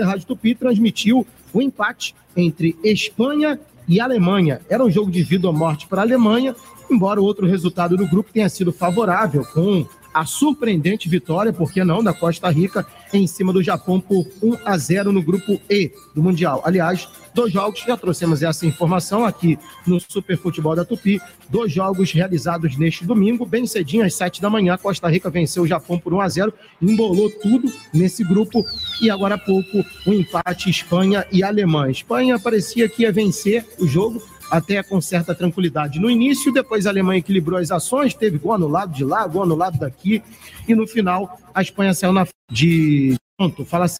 A Rádio Tupi transmitiu o empate entre Espanha e Alemanha. Era um jogo de vida ou morte para a Alemanha, embora o outro resultado do grupo tenha sido favorável, com a surpreendente vitória, por que não, da Costa Rica em cima do Japão por 1 a 0 no grupo E do Mundial. Aliás, dois jogos, já trouxemos essa informação aqui no Super Futebol da Tupi, dois jogos realizados neste domingo, bem cedinho, às 7 da manhã, Costa Rica venceu o Japão por 1 a 0 embolou tudo nesse grupo, e agora há pouco o um empate Espanha e Alemanha. Espanha parecia que ia vencer o jogo, até com certa tranquilidade no início, depois a Alemanha equilibrou as ações, teve gol no lado de lá, gol no lado daqui, e no final a Espanha saiu na de ponto, fala assim.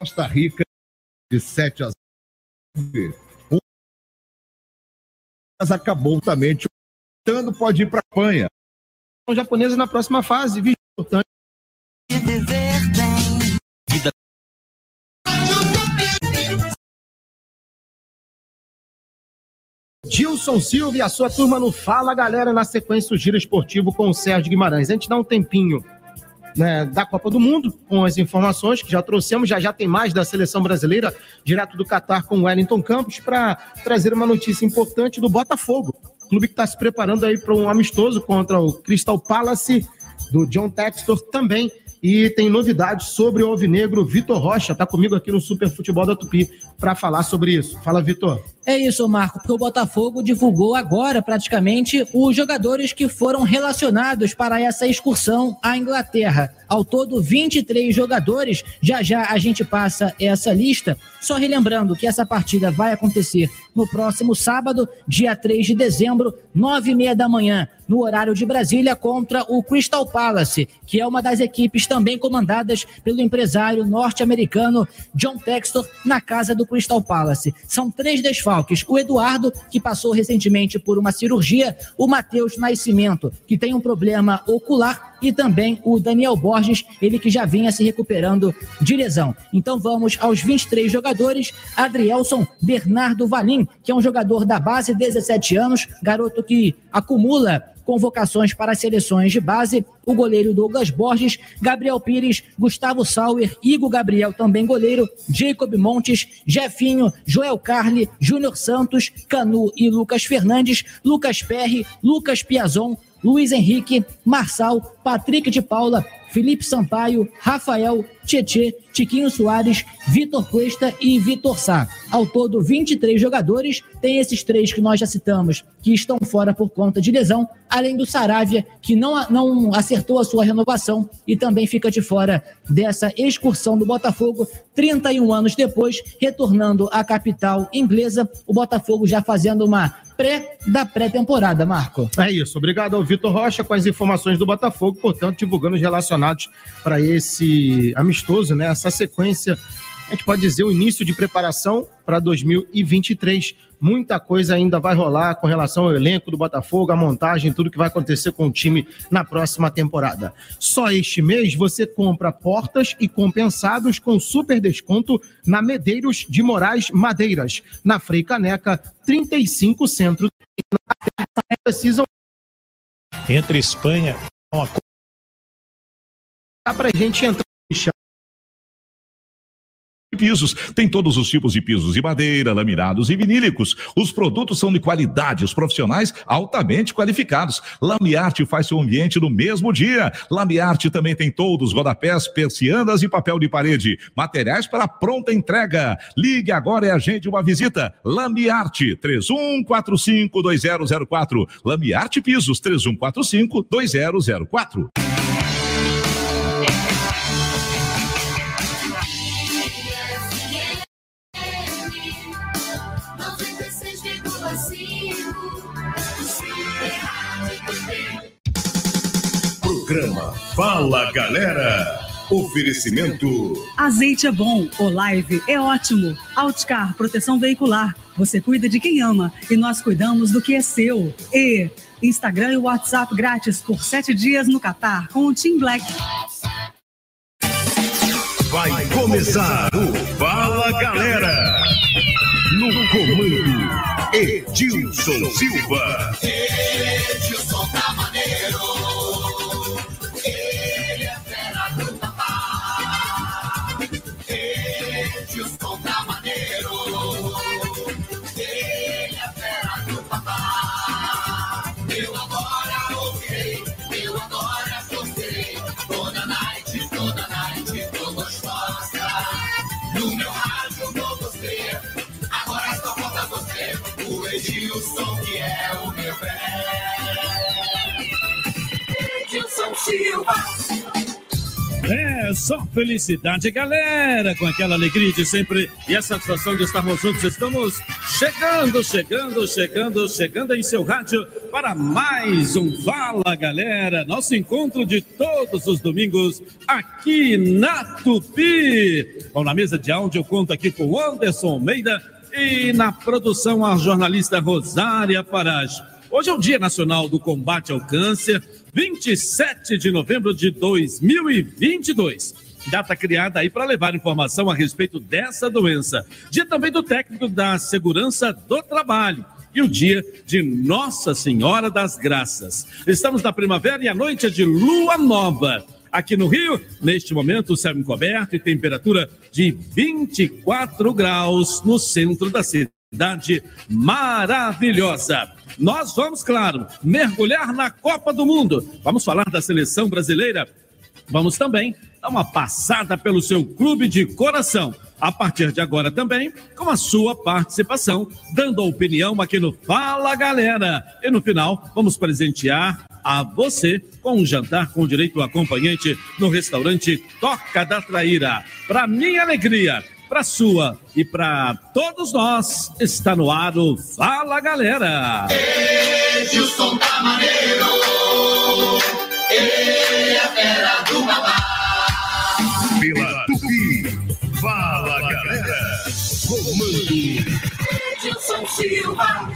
Costa Rica de 7 a 0. Mas acabou também. Tando pode ir para a Espanha. O japonesa na próxima fase? Importante. Gilson Silva e a sua turma no Fala, galera, na sequência o Giro Esportivo com o Sérgio Guimarães. A gente dá um tempinho né, da Copa do Mundo, com as informações que já trouxemos, já já tem mais da seleção brasileira, direto do Catar com o Wellington Campos, para trazer uma notícia importante do Botafogo. Clube que está se preparando aí para um amistoso contra o Crystal Palace, do John Textor também e tem novidades sobre o Alvinegro. Vitor Rocha está comigo aqui no Super Futebol da Tupi para falar sobre isso. Fala, Vitor. É isso, Marco, porque o Botafogo divulgou agora praticamente os jogadores que foram relacionados para essa excursão à Inglaterra. Ao todo, 23 jogadores. Já já a gente passa essa lista. Só relembrando que essa partida vai acontecer no próximo sábado, dia 3 de dezembro, nove e meia da manhã, no horário de Brasília, contra o Crystal Palace, que é uma das equipes também comandadas pelo empresário norte-americano John Textor, na casa do Crystal Palace. São três desfalques: o Eduardo, que passou recentemente por uma cirurgia, o Matheus Nascimento, que tem um problema ocular, e também o Daniel Borges, ele que já vinha se recuperando de lesão. Então vamos aos 23 jogadores: Adrielson Bernardo Valim, que é um jogador da base, 17 anos, garoto que acumula convocações para as seleções de base, o goleiro Douglas Borges, Gabriel Pires, Gustavo Sauer, Igor Gabriel, também goleiro, Jacob Montes, Jefinho, Joel Carli, Júnior Santos, Canu e Lucas Fernandes, Lucas Perry, Lucas Piazon, Luiz Henrique, Marçal, Patrick de Paula, Felipe Sampaio, Rafael, Tietê, Tiquinho Soares, Vitor Cuesta e Vitor Sá. Ao todo, 23 jogadores. Tem esses três que nós já citamos, que estão fora por conta de lesão, além do Saravia, que não, não acertou a sua renovação e também fica de fora dessa excursão do Botafogo, 31 anos depois, retornando à capital inglesa, o Botafogo já fazendo uma pré da pré-temporada, Marco. É isso. Obrigado ao Vitor Rocha com as informações do Botafogo, portanto, divulgando os relacionados para esse amistoso, né? Essa sequência, a gente pode dizer, o início de preparação para 2023. Muita coisa ainda vai rolar com relação ao elenco do Botafogo, a montagem, tudo que vai acontecer com o time na próxima temporada. Só este mês você compra portas e compensados com super desconto na Medeiros de Moraes Madeiras, na Frei Caneca, 35 Centro. Precisam entre Espanha uma Dá pra gente entrar pisos. Tem todos os tipos de pisos de madeira, laminados e vinílicos. Os produtos são de qualidade, os profissionais altamente qualificados. Lamiarte faz seu ambiente no mesmo dia. Lamiarte também tem todos rodapés, persianas e papel de parede. Materiais para pronta entrega. Ligue agora e agende uma visita. Lamiarte 31452004. Lamiarte Pisos 31452004. Programa Fala Galera. Oferecimento. Azeite é bom, o live é ótimo. Outcar, proteção veicular. Você cuida de quem ama e nós cuidamos do que é seu. E Instagram e WhatsApp grátis por sete dias no Catar com o Team Black. Vai começar o Fala Galera. No comando, Edilson Silva. Edilson tá maneiro. É, só felicidade, galera, com aquela alegria de sempre e a satisfação de estarmos juntos. Estamos chegando, chegando, chegando, chegando em seu rádio para mais um Fala, galera. Nosso encontro de todos os domingos aqui na Tupi. Bom, na mesa de áudio eu conto aqui com Anderson Almeida e na produção a jornalista Rosária Parage. Hoje é o Dia Nacional do Combate ao Câncer, 27 de novembro de 2022. Data criada aí para levar informação a respeito dessa doença. Dia também do técnico da segurança do trabalho e o dia de Nossa Senhora das Graças. Estamos na primavera e a noite é de lua nova. Aqui no Rio, neste momento, céu encoberto e temperatura de 24 graus no centro da cidade maravilhosa. Nós vamos, claro, mergulhar na Copa do Mundo. Vamos falar da seleção brasileira. Vamos também dar uma passada pelo seu clube de coração. A partir de agora também, com a sua participação, dando a opinião aqui no Fala Galera. E no final, vamos presentear a você com um jantar com direito acompanhante no restaurante Toca da Traíra. Para minha alegria, para sua e para todos nós, está no ar o Fala Galera. Edilson tá maneiro, ele é fera do babá. Pela Tupi, fala galera, comando Edilson Silva.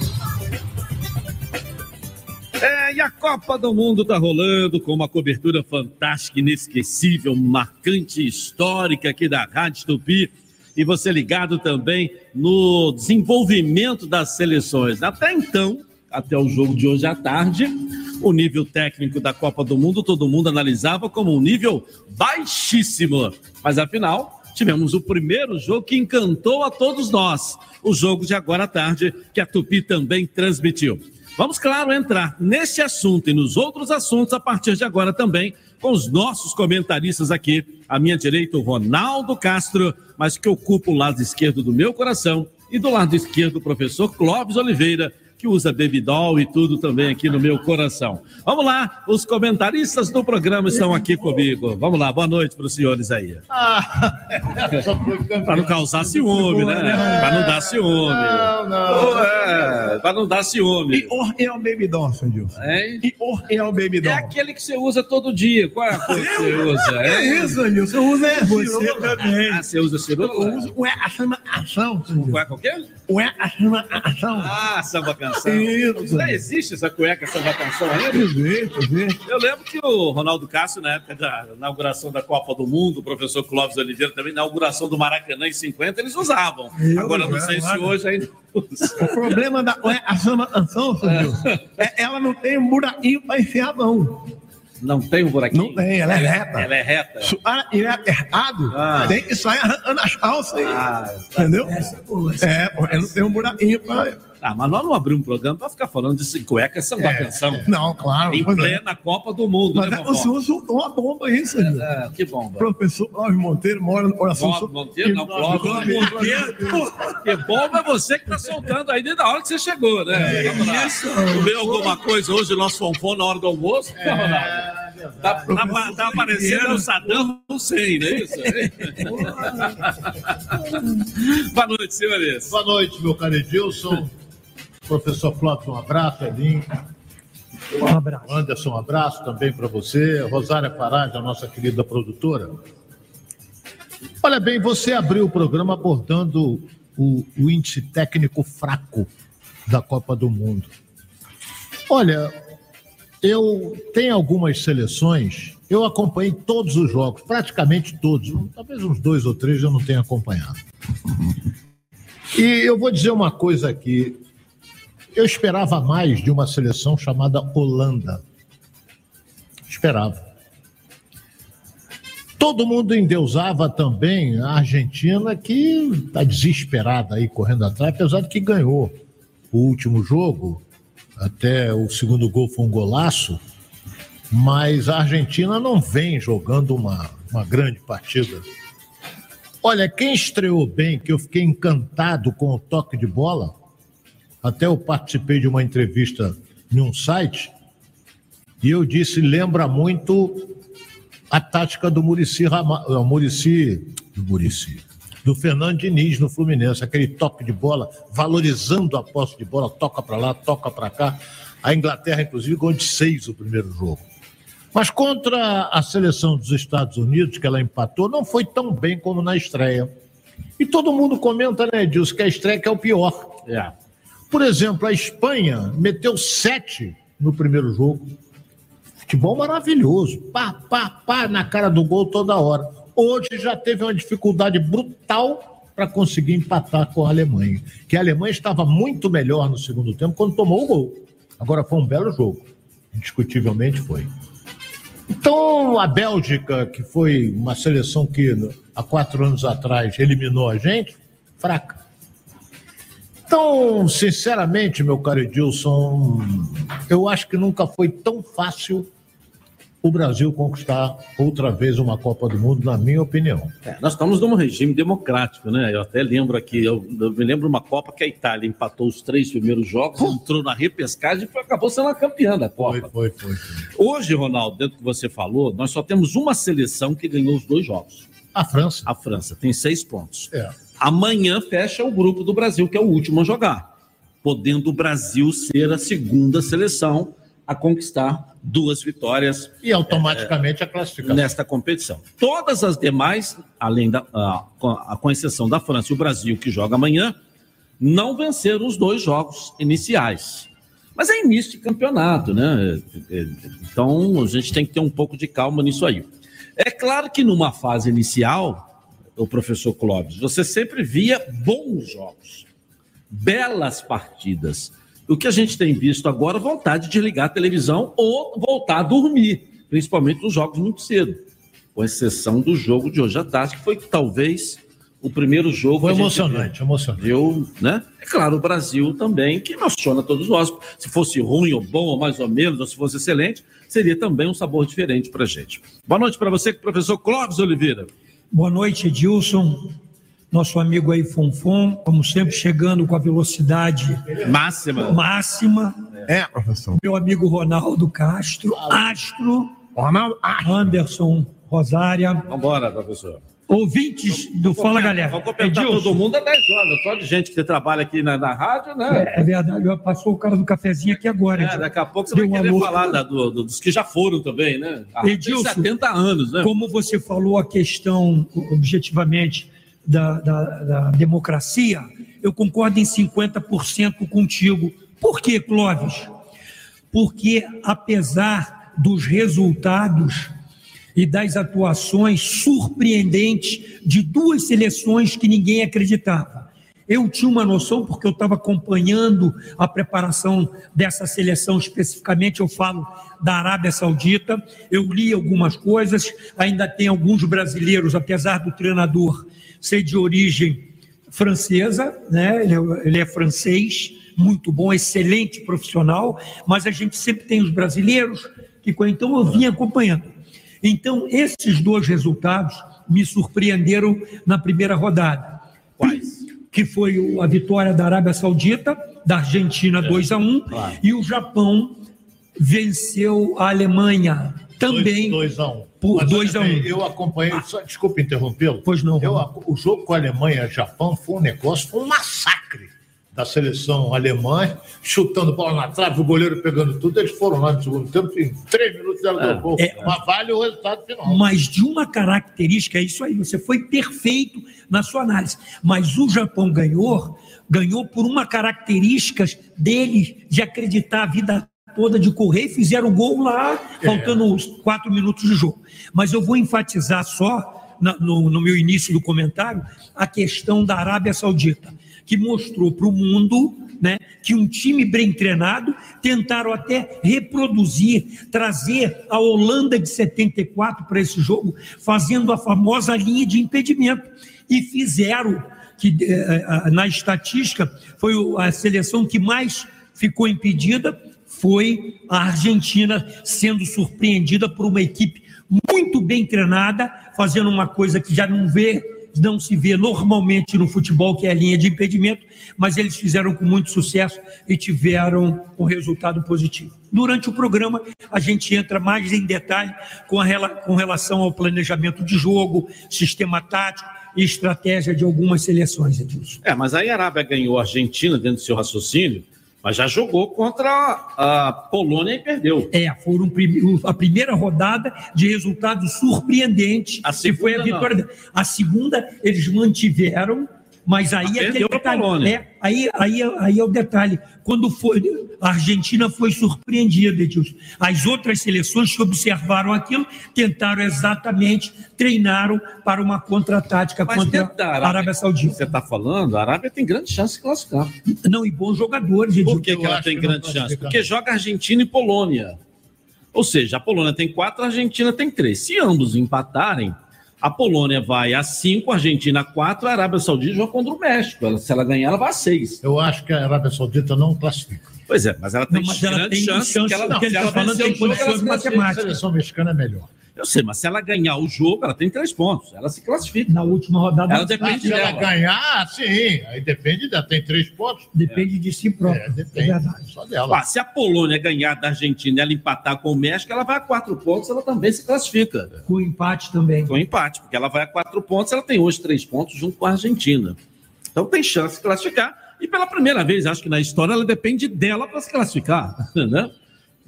É, e a Copa do Mundo tá rolando com uma cobertura fantástica, inesquecível, marcante, histórica aqui da Rádio Tupi. E você ligado também no desenvolvimento das seleções. Até então, até o jogo de hoje à tarde, o nível técnico da Copa do Mundo todo mundo analisava como um nível baixíssimo. Mas afinal, tivemos o primeiro jogo que encantou a todos nós. O jogo de agora à tarde, que a Tupi também transmitiu. Vamos, claro, entrar nesse assunto e nos outros assuntos a partir de agora também com os nossos comentaristas aqui. À minha direita, o Ronaldo Castro, mas que ocupa o lado esquerdo do meu coração, e do lado esquerdo, o professor Clóvis Oliveira, que usa bebidol e tudo também aqui no meu coração. Vamos lá, os comentaristas do programa estão aqui comigo. Vamos lá, boa noite para os senhores aí. Para não causar ciúme, né? Para não dar ciúme. Não, não. É, para não dar ciúme. E or é o bebidão, seu Dilson. Hein? E or é o bebidão. É aquele que você usa todo dia. Qual é a cor que você usa? É isso, Dilson. Eu uso é Você também. Ah, você usa ciruta? Eu uso o é a chama ação. Qual é qualquer? O é a chama ação. Ah, samba canção. Isso. Não existe essa cueca samba canção ainda? Existe, existe. Eu lembro que o Ronaldo Cássio, na época da inauguração da Copa do Mundo, o professor Clóvis Oliveira também, na inauguração do Maracanã em 50, eles usavam. Eu Agora, não sei se hoje ainda. O problema da a ação, seu Dilson, é ela não tem um buraquinho para enfiar a mão. Não tem um buraquinho? Não tem, ela é reta. Ela é reta. Se o cara é apertado, Ah. tem que sair arrancando as calças aí. Ah, Entendeu? É, porque não tem um buraquinho para. Ah, mas nós não abrimos um programa para ficar falando de cueca samba canção. Não, claro. Em é. plena Copa do Mundo, Mas né, é, senhor soltou uma bomba aí, senhor. É, que bomba. Professor Cláudio Monteiro mora no coração. Clóvis Monteiro, não, Clóvis Monteiro. Que bomba é você que tá soltando aí desde a hora que você chegou, né? Vamos lá. Comeu alguma coisa hoje, o nosso fonfon na hora do almoço? É. Ronaldo? Tá, tá, tá aparecendo o Saddam Hussein, não é isso? Boa noite, senhores. Boa noite, meu caro Edilson. Professor Flávio, um abraço, Elinho. Um abraço. Anderson, um abraço também para você. Rosária Parade, a nossa querida produtora. Olha bem, você abriu o programa abordando o, o índice técnico fraco da Copa do Mundo. Olha, eu tenho algumas seleções, eu acompanhei todos os jogos, praticamente todos, talvez uns dois ou três eu não tenha acompanhado. E eu vou dizer uma coisa aqui. Eu esperava mais de uma seleção chamada Holanda. Esperava. Todo mundo endeusava também a Argentina, que está desesperada aí correndo atrás, apesar de que ganhou o último jogo. Até o segundo gol foi um golaço. Mas a Argentina não vem jogando uma, uma grande partida. Olha, quem estreou bem, que eu fiquei encantado com o toque de bola, até eu participei de uma entrevista em um site, E eu disse, lembra muito a tática do Murici, Rama, uh, Murici, do Murici, do Fernando Diniz no Fluminense, aquele toque de bola, valorizando a posse de bola, toca para lá, toca para cá. A Inglaterra, inclusive, ganhou de seis o primeiro jogo. Mas contra a seleção dos Estados Unidos, que ela empatou, não foi tão bem como na estreia. E todo mundo comenta, né, Edilson, que a estreia que é o pior. É. Por exemplo, a Espanha meteu sete no primeiro jogo. Futebol maravilhoso. Pá, pá, pá, na cara do gol toda hora. Hoje já teve uma dificuldade brutal para conseguir empatar com a Alemanha. Que a Alemanha estava muito melhor no segundo tempo quando tomou o gol. Agora foi um belo jogo. Indiscutivelmente foi. Então, a Bélgica, que foi uma seleção que há quatro anos atrás eliminou a gente, fraca. Então, sinceramente, meu caro Edilson, eu acho que nunca foi tão fácil o Brasil conquistar outra vez uma Copa do Mundo, na minha opinião. É, nós estamos num regime democrático, né? Eu até lembro aqui, eu, eu me lembro uma Copa que a Itália empatou os três primeiros jogos, entrou na repescagem e acabou sendo a campeã da Copa. Foi, foi, foi. Hoje, Ronaldo, dentro do que você falou, nós só temos uma seleção que ganhou os dois jogos. A França. A França tem seis pontos. É. Amanhã fecha o grupo do Brasil, que é o último a jogar, podendo o Brasil ser a segunda seleção a conquistar duas vitórias E automaticamente a classificação. nesta competição. Todas as demais, além da, a, com- a- com exceção da França e o Brasil, que joga amanhã, não venceram os dois jogos iniciais. Mas é início de campeonato, né? É, Então a gente tem que ter um pouco de calma nisso aí. É claro que numa fase inicial, o professor Clóvis, você sempre via bons jogos, belas partidas. O que a gente tem visto agora, vontade de ligar a televisão ou voltar a dormir, principalmente nos jogos muito cedo, com exceção do jogo de hoje à tarde, que foi talvez o primeiro jogo. Foi emocionante, emocionante. viu, né? É claro, o Brasil também, que emociona todos nós. Se fosse ruim ou bom, ou mais ou menos, ou se fosse excelente, seria também um sabor diferente para gente. Boa noite para você, professor Clóvis Oliveira. Boa noite, Edilson. Nosso amigo aí, Fonfon, como sempre, chegando com a velocidade Máxima. máxima. É, professor. Meu amigo Ronaldo Castro, Astro, Ronaldo, Anderson Rosária, Vamos embora, professor. Ouvintes do Fala Galera. Vamos cumprimentar Edilson, todo mundo até 10 horas. Só de gente que você trabalha aqui na, na rádio, né? É, é verdade, passou o cara do cafezinho aqui agora. É, daqui a pouco você Deu vai querer falar da- do- do- dos que já foram também, né? Ah, tem Edilson, 70 anos, né? Como você falou a questão, objetivamente, da, da- da democracia, eu concordo em 50% contigo. Por quê, Clóvis? Porque, apesar dos resultados e das atuações surpreendentes de duas seleções que ninguém acreditava. Eu tinha uma noção, porque eu estava acompanhando a preparação dessa seleção especificamente, eu falo da Arábia Saudita, eu li algumas coisas, ainda tem alguns brasileiros, apesar do treinador ser de origem francesa, né? ele, é, ele é francês, muito bom, excelente profissional, mas a gente sempre tem os brasileiros, que então eu vim acompanhando. Então, esses dois resultados me surpreenderam na primeira rodada. Quais? Que foi a vitória da Arábia Saudita, da Argentina 2 a 1 claro. e o Japão venceu a Alemanha também 2 a 1 um. por Mas, 2 a olha 1 bem, Eu acompanhei, só, desculpa interrompê-lo. Pois não, Eu, o jogo com a Alemanha e Japão foi um negócio, foi um massacre da seleção alemã, chutando bola na trave, o goleiro pegando tudo. Eles foram lá no segundo tempo, em três minutos ela deu gol. É. Mas vale o resultado final. mas de uma característica, é isso aí, você foi perfeito na sua análise. Mas o Japão ganhou, ganhou por uma característica deles de acreditar a vida toda de correr e fizeram gol lá, faltando os quatro minutos de jogo. Mas eu vou enfatizar só, no, no meu início do comentário, a questão da Arábia Saudita, que mostrou para o mundo né, que um time bem treinado tentaram até reproduzir, trazer a Holanda de 74 para esse jogo, fazendo a famosa linha de impedimento. E fizeram, que eh, eh, na estatística foi a seleção que mais ficou impedida, foi a Argentina sendo surpreendida por uma equipe muito bem treinada, fazendo uma coisa que já não vê não se vê normalmente no futebol, que é a linha de impedimento, mas eles fizeram com muito sucesso e tiveram um resultado positivo. Durante o programa, a gente entra mais em detalhe com, a, com relação ao planejamento de jogo, sistema tático e estratégia de algumas seleções, Edilson. É, mas aí a Arábia ganhou a Argentina dentro do seu raciocínio, mas já jogou contra a Polônia e perdeu. É, foram a primeira rodada de resultado surpreendente, A que foi a segunda, vitória. A segunda, eles mantiveram, mas aí é perdeu aquele pra Polônia. É, aí, aí, aí é o detalhe. Quando foi, a Argentina foi surpreendida, Edilson. As outras seleções que observaram aquilo tentaram exatamente, treinaram para uma contra-tática contra a Arábia, Arábia Saudita. Você está falando, a Arábia tem grande chance de classificar. Não, e bons jogadores, Edilson. Por que, que ela tem grande chance? Porque joga Argentina e Polônia. Ou seja, a Polônia tem quatro, a Argentina tem três. Se ambos empatarem, a Polônia vai a cinco, a Argentina a quatro, a Arábia Saudita joga contra o México. Ela- se ela ganhar, ela vai a seis. Eu acho que a Arábia Saudita não classifica. Pois é, mas ela tem Não, mas ela tem chance, chance, que ela, se ele ela ela condições se classifica. A matemáticas. seleção mexicana é melhor. Eu sei, mas se ela ganhar o jogo, ela tem três pontos. Ela se classifica. Na última rodada, Ela Ah, depende se ela dela. ganhar, sim. Aí depende dela. Tem três pontos. depende de si próprio. É, É, depende. verdade. Só dela. Ah, se a Polônia ganhar da Argentina e ela empatar com o México, ela vai a quatro pontos, ela também se classifica. Com empate também. Com empate, porque ela vai a quatro pontos, ela tem hoje três pontos junto com a Argentina. Então tem chance de classificar. E pela primeira vez, acho que na história, ela depende dela para se classificar. Né?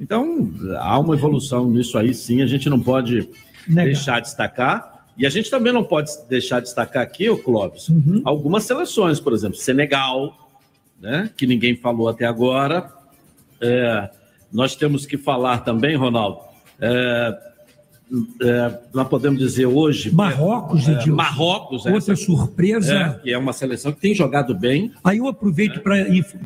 Então, há uma evolução nisso aí, sim. A gente não pode Negar. deixar de destacar. E a gente também não pode deixar de destacar aqui, o Clóvis, Uhum. algumas seleções, por exemplo, Senegal, né, que ninguém falou até agora. É, nós temos que falar também, Ronaldo, é, é, nós podemos dizer hoje. Marrocos, é, Edilson. Marrocos, Outra essa, surpresa. é, que é uma seleção que tem jogado bem. Aí eu aproveito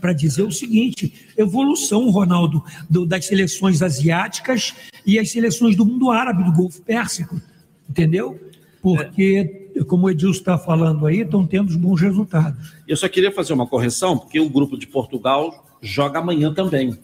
para dizer o seguinte: evolução, Ronaldo, do- das seleções asiáticas e as seleções do mundo árabe, do Golfo Pérsico. Entendeu? Porque, como o Edilson está falando aí, estão tendo bons resultados. Eu só queria fazer uma correção, porque o grupo de Portugal joga amanhã também.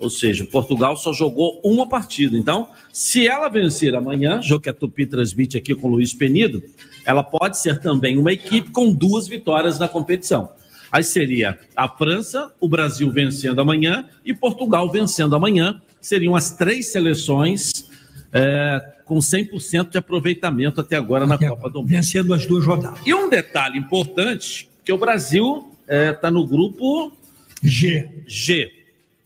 Ou seja, Portugal só jogou uma partida. Então, se ela vencer amanhã, jogo que a Tupi transmite aqui com o Luiz Penido, ela pode ser também uma equipe com duas vitórias na competição. Aí seria a França, o Brasil vencendo amanhã e Portugal vencendo amanhã. Seriam as três seleções é, com 100% de aproveitamento até agora na Copa do Mundo. Vencendo as duas rodadas. E um detalhe importante, que o Brasil está no grupo G. G.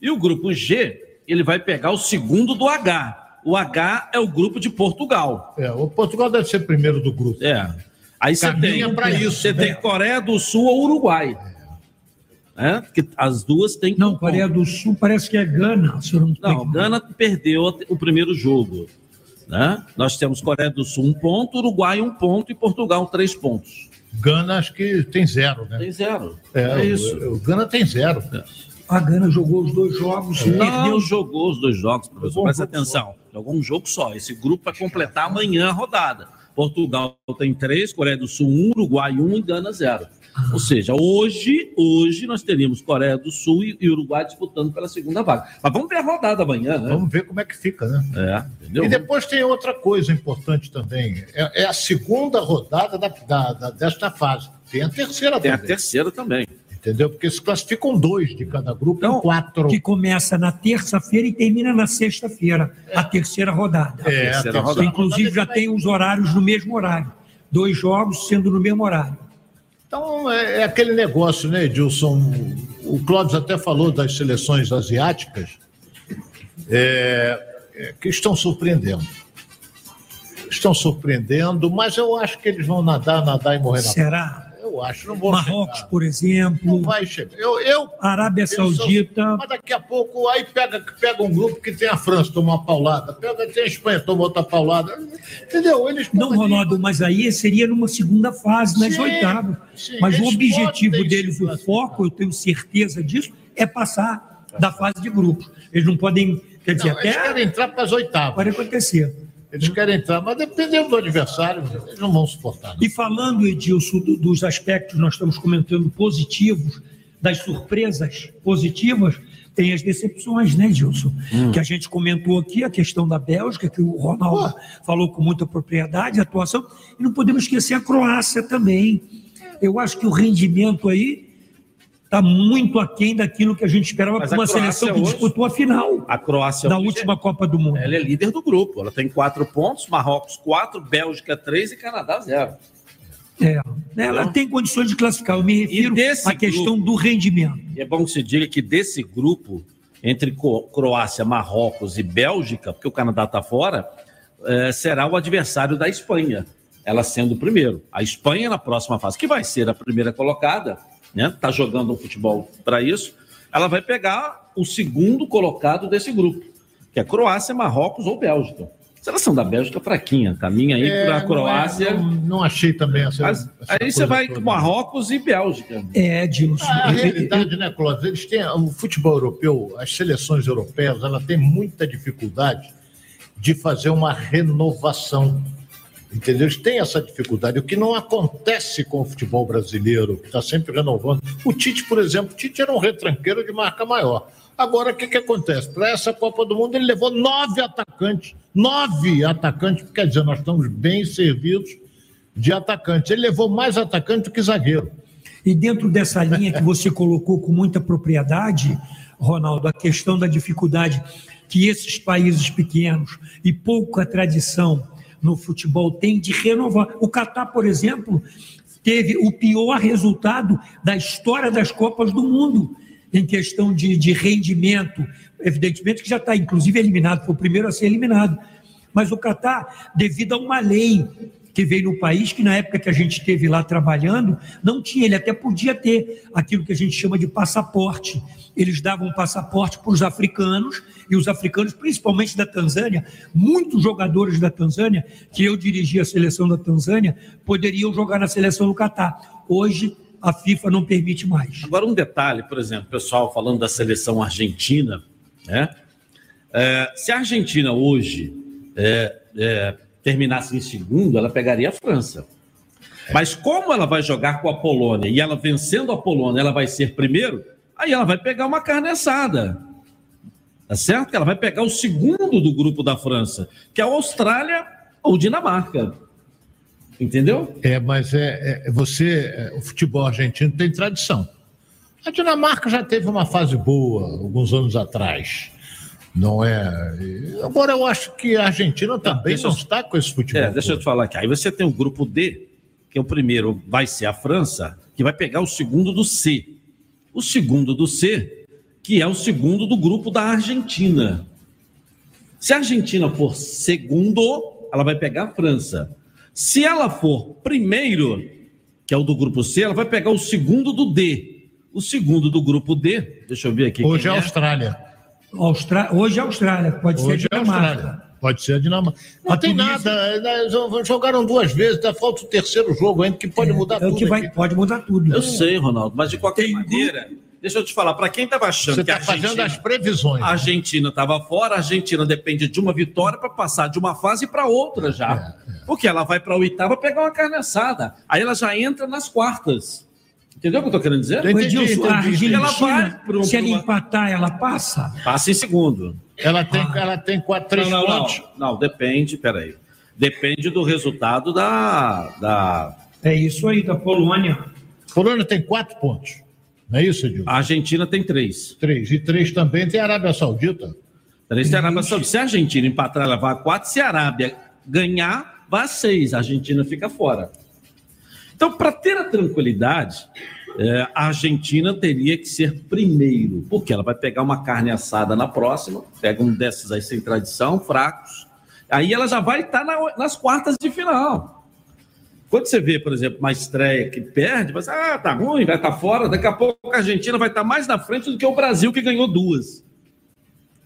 E o grupo G, ele vai pegar o segundo do H. O H é o grupo de Portugal. É, o Portugal deve ser primeiro do grupo. É. Aí você tem, pra isso, você né? tem Coreia do Sul ou Uruguai. É, porque as duas têm. Não, Coreia do Sul parece que é Gana. Se eu não, Não, Gana perdeu o primeiro jogo. Né? Nós temos Coreia do Sul um ponto, Uruguai um ponto e Portugal três pontos. Gana acho que tem zero, né? Tem zero. É, É o- isso. O, Gana tem zero. A Gana jogou os dois jogos, Não perdeu jogou os dois jogos, professor. Jogou um Presta atenção. Jogou um jogo só. Esse grupo vai completar amanhã a rodada. Portugal tem três, Coreia do Sul um, Uruguai um e Gana zero. Ou seja, hoje, hoje nós teríamos Coreia do Sul e e Uruguai disputando pela segunda vaga. Mas vamos ver a rodada amanhã, né? Vamos ver como é que fica, né? É, entendeu? E depois tem outra coisa importante também. É, é a segunda rodada da, da- da- desta fase. Tem a terceira Tem a também. terceira também. Entendeu? Porque se classificam dois de cada grupo em quatro. que começa na terça-feira e termina na sexta-feira, a terceira rodada. É, a terceira terceira rodada. Inclusive já tem os horários no mesmo horário. Dois jogos sendo no mesmo horário. Então é, é aquele negócio, né, Edilson? O Clóvis até falou das seleções asiáticas é, é, que estão surpreendendo. Estão surpreendendo, mas eu acho que eles vão nadar, nadar e morrer na Será? Eu acho, não vou Marrocos, por exemplo. Não vai chegar. Eu, eu, Arábia eu sou- Saudita. mas daqui a pouco, aí pega, pega um grupo que tem a França, toma uma paulada. Pega, tem a Espanha, toma outra paulada. Entendeu? Eles Não, Ronaldo, mas aí seria numa segunda fase, nas Sim, oitavas. sim, mas o eles objetivo deles, o foco, eu tenho certeza disso, é passar da fase de grupos. Eles não podem, quer dizer, Não, eles até querem entrar para as oitavas. pode acontecer. Eles querem entrar, mas dependendo do adversário, eles não vão suportar. E falando, Edilson, do- dos aspectos que nós estamos comentando positivos das surpresas positivas, tem as decepções, né, Gilson? Que a gente comentou aqui, a questão da Bélgica, que o Ronaldo falou com muita propriedade, a atuação, e não podemos esquecer a Croácia também. Eu acho que o rendimento aí está muito aquém daquilo que a gente esperava para uma seleção que hoje- disputou a final A Croácia da hoje última Copa do Mundo. Ela é líder do grupo. Ela tem quatro pontos, Marrocos quatro, Bélgica três e Canadá zero. É, ela tem condições de classificar. Eu me refiro à questão do rendimento. É bom que se diga que desse grupo, entre Croácia, Marrocos e Bélgica, porque o Canadá está fora, eh, será o adversário da Espanha, ela sendo o primeiro. A Espanha na próxima fase, que vai ser a primeira colocada, né? Está jogando um futebol para isso. Ela vai pegar o segundo colocado desse grupo, que é Croácia, Marrocos ou Bélgica. A seleção da Bélgica fraquinha, caminha aí É, para a não é- Croácia. não, não achei também essa. Aí coisa você vai toda. com Marrocos e Bélgica. É, Dilson. A realidade, né, Cláudio? Eles têm o futebol europeu, as seleções europeias, ela tem muita dificuldade de fazer uma renovação. Entendeu? Eles têm essa dificuldade, o que não acontece com o futebol brasileiro, que está sempre renovando. O Tite, por exemplo, o Tite era um retranqueiro de marca maior. Agora, o que, que acontece? Para essa Copa do Mundo, ele levou nove atacantes. Nove atacantes, quer dizer, nós estamos bem servidos de atacantes. Ele levou mais atacante do que zagueiro. E dentro dessa linha que você colocou com muita propriedade, Ronaldo, a questão da dificuldade que esses países pequenos e pouca tradição no futebol têm de renovar. O Catar, por exemplo, teve o pior resultado da história das Copas do Mundo em questão de, de rendimento. Evidentemente que já está, inclusive, eliminado, foi o primeiro a ser eliminado. Mas o Catar, devido a uma lei que veio no país, que na época que a gente esteve lá trabalhando, não tinha, ele até podia ter aquilo que a gente chama de passaporte. Eles davam passaporte para os africanos, e os africanos, principalmente da Tanzânia, muitos jogadores da Tanzânia, que eu dirigi a seleção da Tanzânia, poderiam jogar na seleção do Catar. Hoje, a FIFA não permite mais. Agora, um detalhe, por exemplo, pessoal falando da seleção argentina, né? É, se a Argentina hoje é, é, terminasse em segundo, ela pegaria a França. Mas como ela vai jogar com a Polônia e ela vencendo a Polônia, ela vai ser primeiro, aí ela vai pegar uma carne assada. Tá certo? Ela vai pegar o segundo do grupo da França, que é a Austrália ou Dinamarca. Entendeu? É, mas é, é- você, é, o futebol argentino tem tradição. A Dinamarca já teve uma fase boa alguns anos atrás. Não é? Agora eu acho que a Argentina também não eu- está com esse futebol. É, deixa eu te falar aqui. Aí você tem o grupo D, que é o primeiro vai ser a França, que vai pegar o segundo do C. O segundo do C, que é o segundo do grupo da Argentina. Se a Argentina for segundo, ela vai pegar a França. Se ela for primeiro, que é o do grupo C, ela vai pegar o segundo do D. O segundo do grupo D, deixa eu ver aqui. Hoje é a Austrália. Austra- Hoje é a Austrália, pode Hoje ser é a Dinamarca. Austrália. Pode ser a Dinamarca. Não A tem nada. né, Jogaram duas vezes, ainda falta o terceiro jogo ainda, que pode mudar É tudo. que vai, pode mudar tudo. Eu sei, Ronaldo, mas de qualquer maneira, deixa eu te falar, para quem estava achando Você que a está fazendo Argentina... as previsões. A Argentina estava fora, a Argentina depende de uma vitória para passar de uma fase para outra já. Porque ela vai para a oitava pegar uma carne assada. Aí ela já entra nas quartas. Entendeu o que eu estou querendo dizer? Ô, Edilson, a Argentina, Ela vai se ela empatar, ela passa? Passa em segundo. Ela tem, ela tem quatro, três não, não, pontos. Não, não, depende, peraí. Depende do resultado da... da... É isso aí, da Polônia. Polônia tem quatro pontos. Não é isso, Edilson? A Argentina tem três. Três. E três também tem a Arábia Saudita. Três tem a Arábia Saudita. Se a Argentina empatar, ela vai a quatro. Se a Arábia ganhar, vai a seis. A Argentina fica fora. Então, para ter a tranquilidade, é, a Argentina teria que ser primeiro, porque ela vai pegar uma carne assada na próxima, pega um desses aí sem tradição, fracos, aí ela já vai estar na- nas quartas de final. Quando você vê, por exemplo, uma estreia que perde, você ah, tá ruim, vai estar fora, daqui a pouco a Argentina vai estar mais na frente do que o Brasil, que ganhou duas.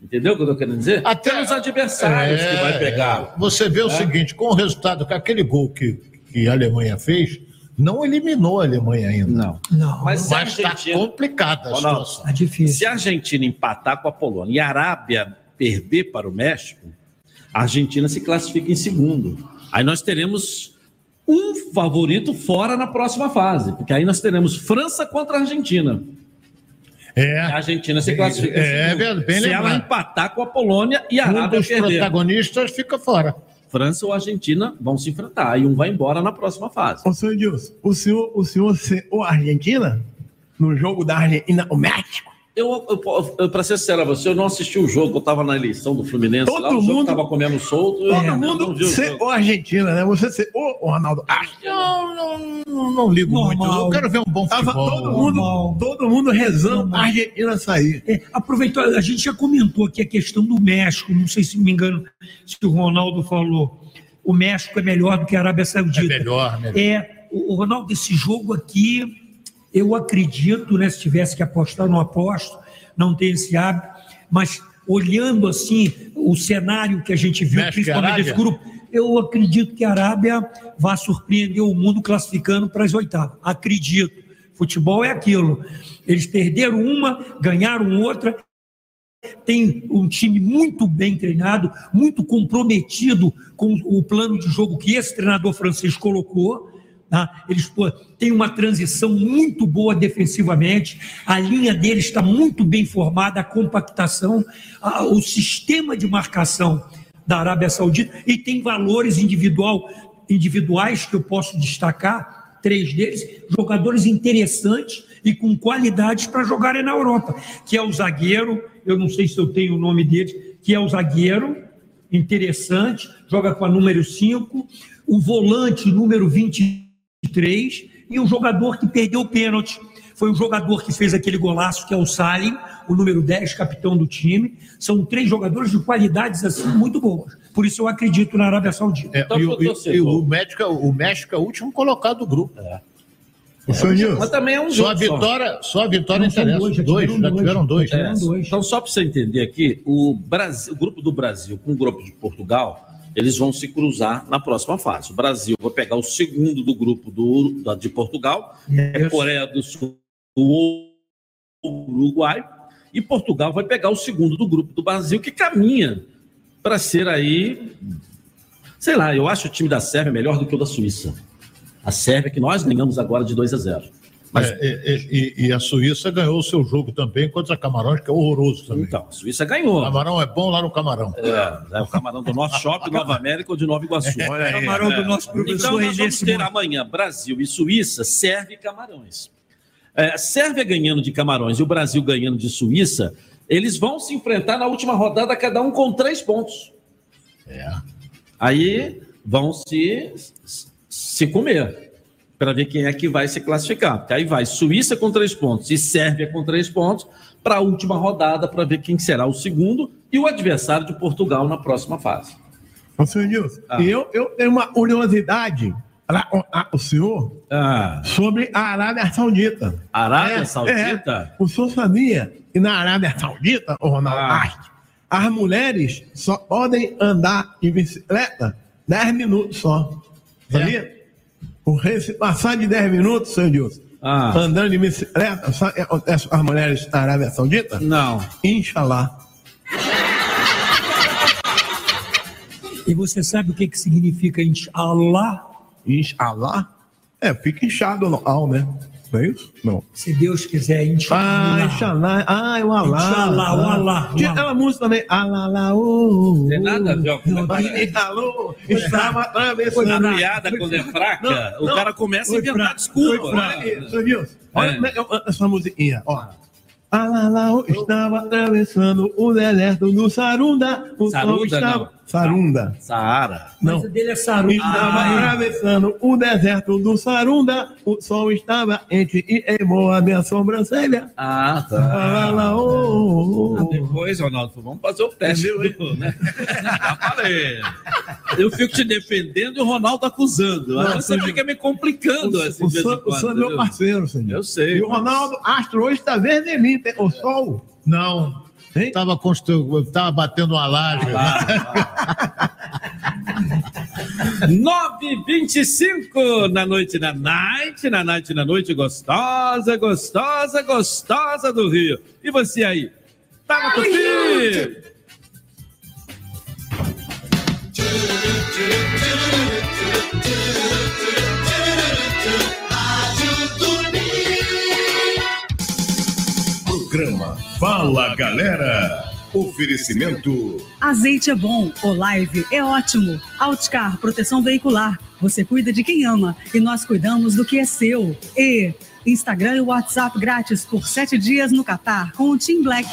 Entendeu o que eu estou querendo dizer? Até os adversários que vai pegar. É, Você vê o É. seguinte, com o resultado que aquele gol que, que a Alemanha fez, não eliminou a Alemanha ainda. Não. Não. Mas Mas está Argentina- complicada a Ronaldo, situação. É difícil. Se a Argentina empatar com a Polônia e a Arábia perder para o México, a Argentina se classifica em segundo. Aí nós teremos um favorito fora na próxima fase, porque aí nós teremos França contra a Argentina. É. A Argentina se classifica. É, segundo. bem- bem Se ela lembrado. empatar com a Polônia e a Um Arábia dos perder. protagonistas fica fora. França ou Argentina vão se enfrentar e um vai embora na próxima fase. Ô, senhor Edilson, o senhor, o senhor o Argentina, no jogo da Argentina, o México, Eu, eu, eu, pra ser sincero a você, eu não assisti o jogo, eu tava na eleição do Fluminense Todo lá, mundo- tava comendo solto. eu todo mundo vi o ser jogo. o Argentina, né? Você ser o, o Ronaldo. Ah, Não, não, não, não ligo muito. Eu quero ver um bom Tava futebol. todo mundo, todo mundo rezando a Argentina sair. É, aproveitou, a gente já comentou aqui a questão do México, não sei se me engano se o Ronaldo falou. O México é melhor do que a Arábia Saudita. É melhor, melhor. É, o Ronaldo, esse jogo aqui, eu acredito, né? Se tivesse que apostar, não aposto, não tenho esse hábito, mas olhando assim o cenário que a gente viu, principalmente desse grupo, eu acredito que a Arábia vai surpreender o mundo classificando para as oitavas. Acredito. Futebol é aquilo. Eles perderam uma, ganharam outra. Tem um time muito bem treinado, muito comprometido com o plano de jogo que esse treinador francês colocou. Tá? Eles têm uma transição muito boa defensivamente, a linha deles está muito bem formada, a compactação, a- o sistema de marcação da Arábia Saudita e tem valores individual, individuais que eu posso destacar, três deles, jogadores interessantes e com qualidades para jogarem na Europa, que é o zagueiro, eu não sei se eu tenho o nome dele, que é o zagueiro, interessante, joga com a número 5, o volante número 23 e o jogador que perdeu o pênalti. Foi o jogador que fez aquele golaço, que é o Salim, o número 10, capitão do time. São três jogadores de qualidades assim muito boas. Por isso eu acredito na Arábia Saudita. É, e, o- e- e o, México, é o- México é o último colocado do grupo. O senhor Mas também é um Só a jogo só. vitória, só a vitória Não, interessa. dois, já dois, tiveram já dois. tiveram dois. Já tiveram É, Então, só para você entender aqui, o, Brasil, o grupo do Brasil com o grupo de Portugal, eles vão se cruzar na próxima fase. O Brasil vai pegar o segundo do grupo do, da- de Portugal, é Coreia do Sul, o Uruguai, e Portugal vai pegar o segundo do grupo do Brasil, que caminha para ser aí, sei lá, eu acho o time da Sérvia melhor do que o da Suíça. A Sérvia que nós ganhamos agora de 2 a 0. Mas É, e, e- e a Suíça ganhou o seu jogo também contra Camarões, que é horroroso também. Então, a Suíça ganhou. Camarão é bom lá no Camarão. É, é o camarão do nosso shopping, Nova América ou de Nova Iguaçu. Olha aí. Camarão do nosso professor Então, nós vamos ter amanhã Brasil e Suíça, Sérvia e Camarões. É, Sérvia ganhando de Camarões e o Brasil ganhando de Suíça, eles vão se enfrentar na última rodada, cada um com três pontos. É. Aí vão se, se comer para ver quem é que vai se classificar. Porque aí vai Suíça com três pontos e Sérvia com três pontos para a última rodada para ver quem será o segundo e o adversário de Portugal na próxima fase. Ô, senhor Edilson, Ah. eu, eu tenho uma curiosidade para o, o senhor Ah, sobre a Arábia Saudita. Arábia É, Saudita? é. O senhor sabia que na Arábia Saudita, ô Ronaldo, Ah. Arte, as mulheres só podem andar de bicicleta 10 minutos só. Sabia? Porque se passar de 10 minutos, senhor Edilson, Ah. andando de bicicleta, sabe o que acontece com as mulheres na Arábia Saudita? Não. Inxalá. E você sabe o que, que significa inshallah? Inshallah? É, fica inchado no al, né? Não é isso? Não. Se Deus quiser, Ah, inshallah. Inshallah. Ah, o Alá. Inshallah, o Alá, o Tinha Alá. aquela música também. Alá, ô. Tem nada a ver com falou, estava atravessando. A piada quando é fraca, Não, o não. cara começa a inventar desculpa. Olha, É. como é que eu canto essa musiquinha, ó. Alalau estava atravessando o deserto do Sarunda. O sol Sarunda, estava... Sarunda. Saara. Não. Mas o dele é Saru. Estava Ah, atravessando o deserto do Sarunda. O sol estava entre e queimou a minha sobrancelha. Ah, tá. Alalau. Depois, Ronaldo, vamos fazer o teste. do- né? Já falei. Eu fico te defendendo e o Ronaldo acusando. Não, você senhor- fica me complicando. assim, O senhor o senhor é meu parceiro, senhor. Eu sei. E o Ronaldo Astro hoje está vermelhinho. O sol. Não. Estava constru... tava batendo uma laje. 9h25 na noite na night, na night na noite gostosa, gostosa, gostosa do Rio. E você aí? Tá no Tupi? Fala Galera. Oferecimento Azeite é bom, Olive é ótimo. Outcar, proteção veicular. Você cuida de quem ama e nós cuidamos do que é seu. E Instagram e WhatsApp grátis por sete dias no Catar com o Team Black.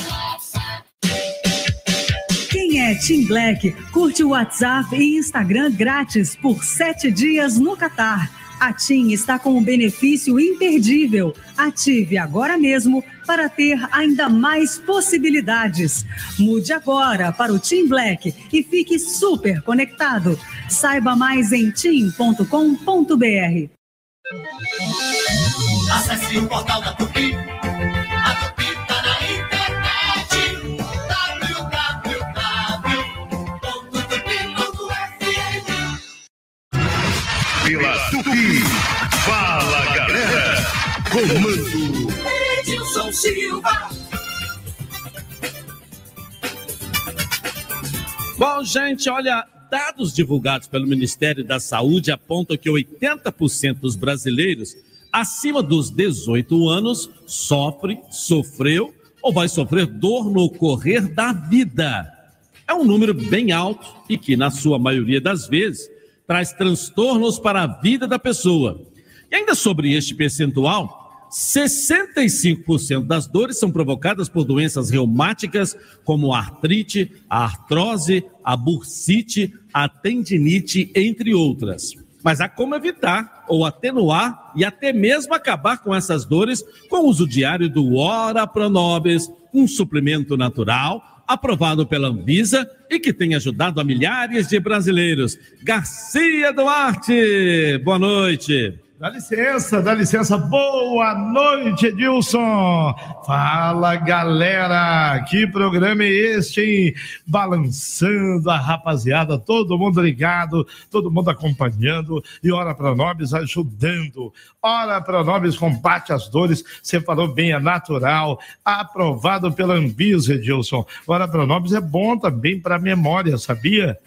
Quem é Team Black? Curte o WhatsApp e Instagram grátis por sete dias no Catar. A TIM está com um benefício imperdível. Ative agora mesmo para ter ainda mais possibilidades. Mude agora para o Team Black e fique super conectado. Saiba mais em tim.com.br. Acesse o portal da Tupi. A Tupi tá na internet. www.tupi.fm Pela Tupi. Fala galera. Comando. Silva. Bom, gente, olha, dados divulgados pelo Ministério da Saúde apontam que 80% dos brasileiros acima dos 18 anos sofre, sofreu ou vai sofrer dor no correr da vida. É um número bem alto e que, na sua maioria das vezes, traz transtornos para a vida da pessoa. E ainda sobre este percentual, 65% das dores são provocadas por doenças reumáticas, como a artrite, a artrose, a bursite, a tendinite, entre outras. Mas há como evitar ou atenuar e até mesmo acabar com essas dores com o uso diário do Ora Pronobis, um suplemento natural aprovado pela Anvisa e que tem ajudado a milhares de brasileiros. Garcia Duarte, boa noite. Dá licença, dá licença. Boa noite, Edilson. Fala, galera. Que programa é este, hein? Balançando a rapaziada, todo mundo ligado, todo mundo acompanhando e Hora Pronobis ajudando. Hora Pronobis combate as dores. Você falou bem, é natural. Aprovado pela Anvisa, Edilson. Hora Pronobis é bom também para memória, sabia?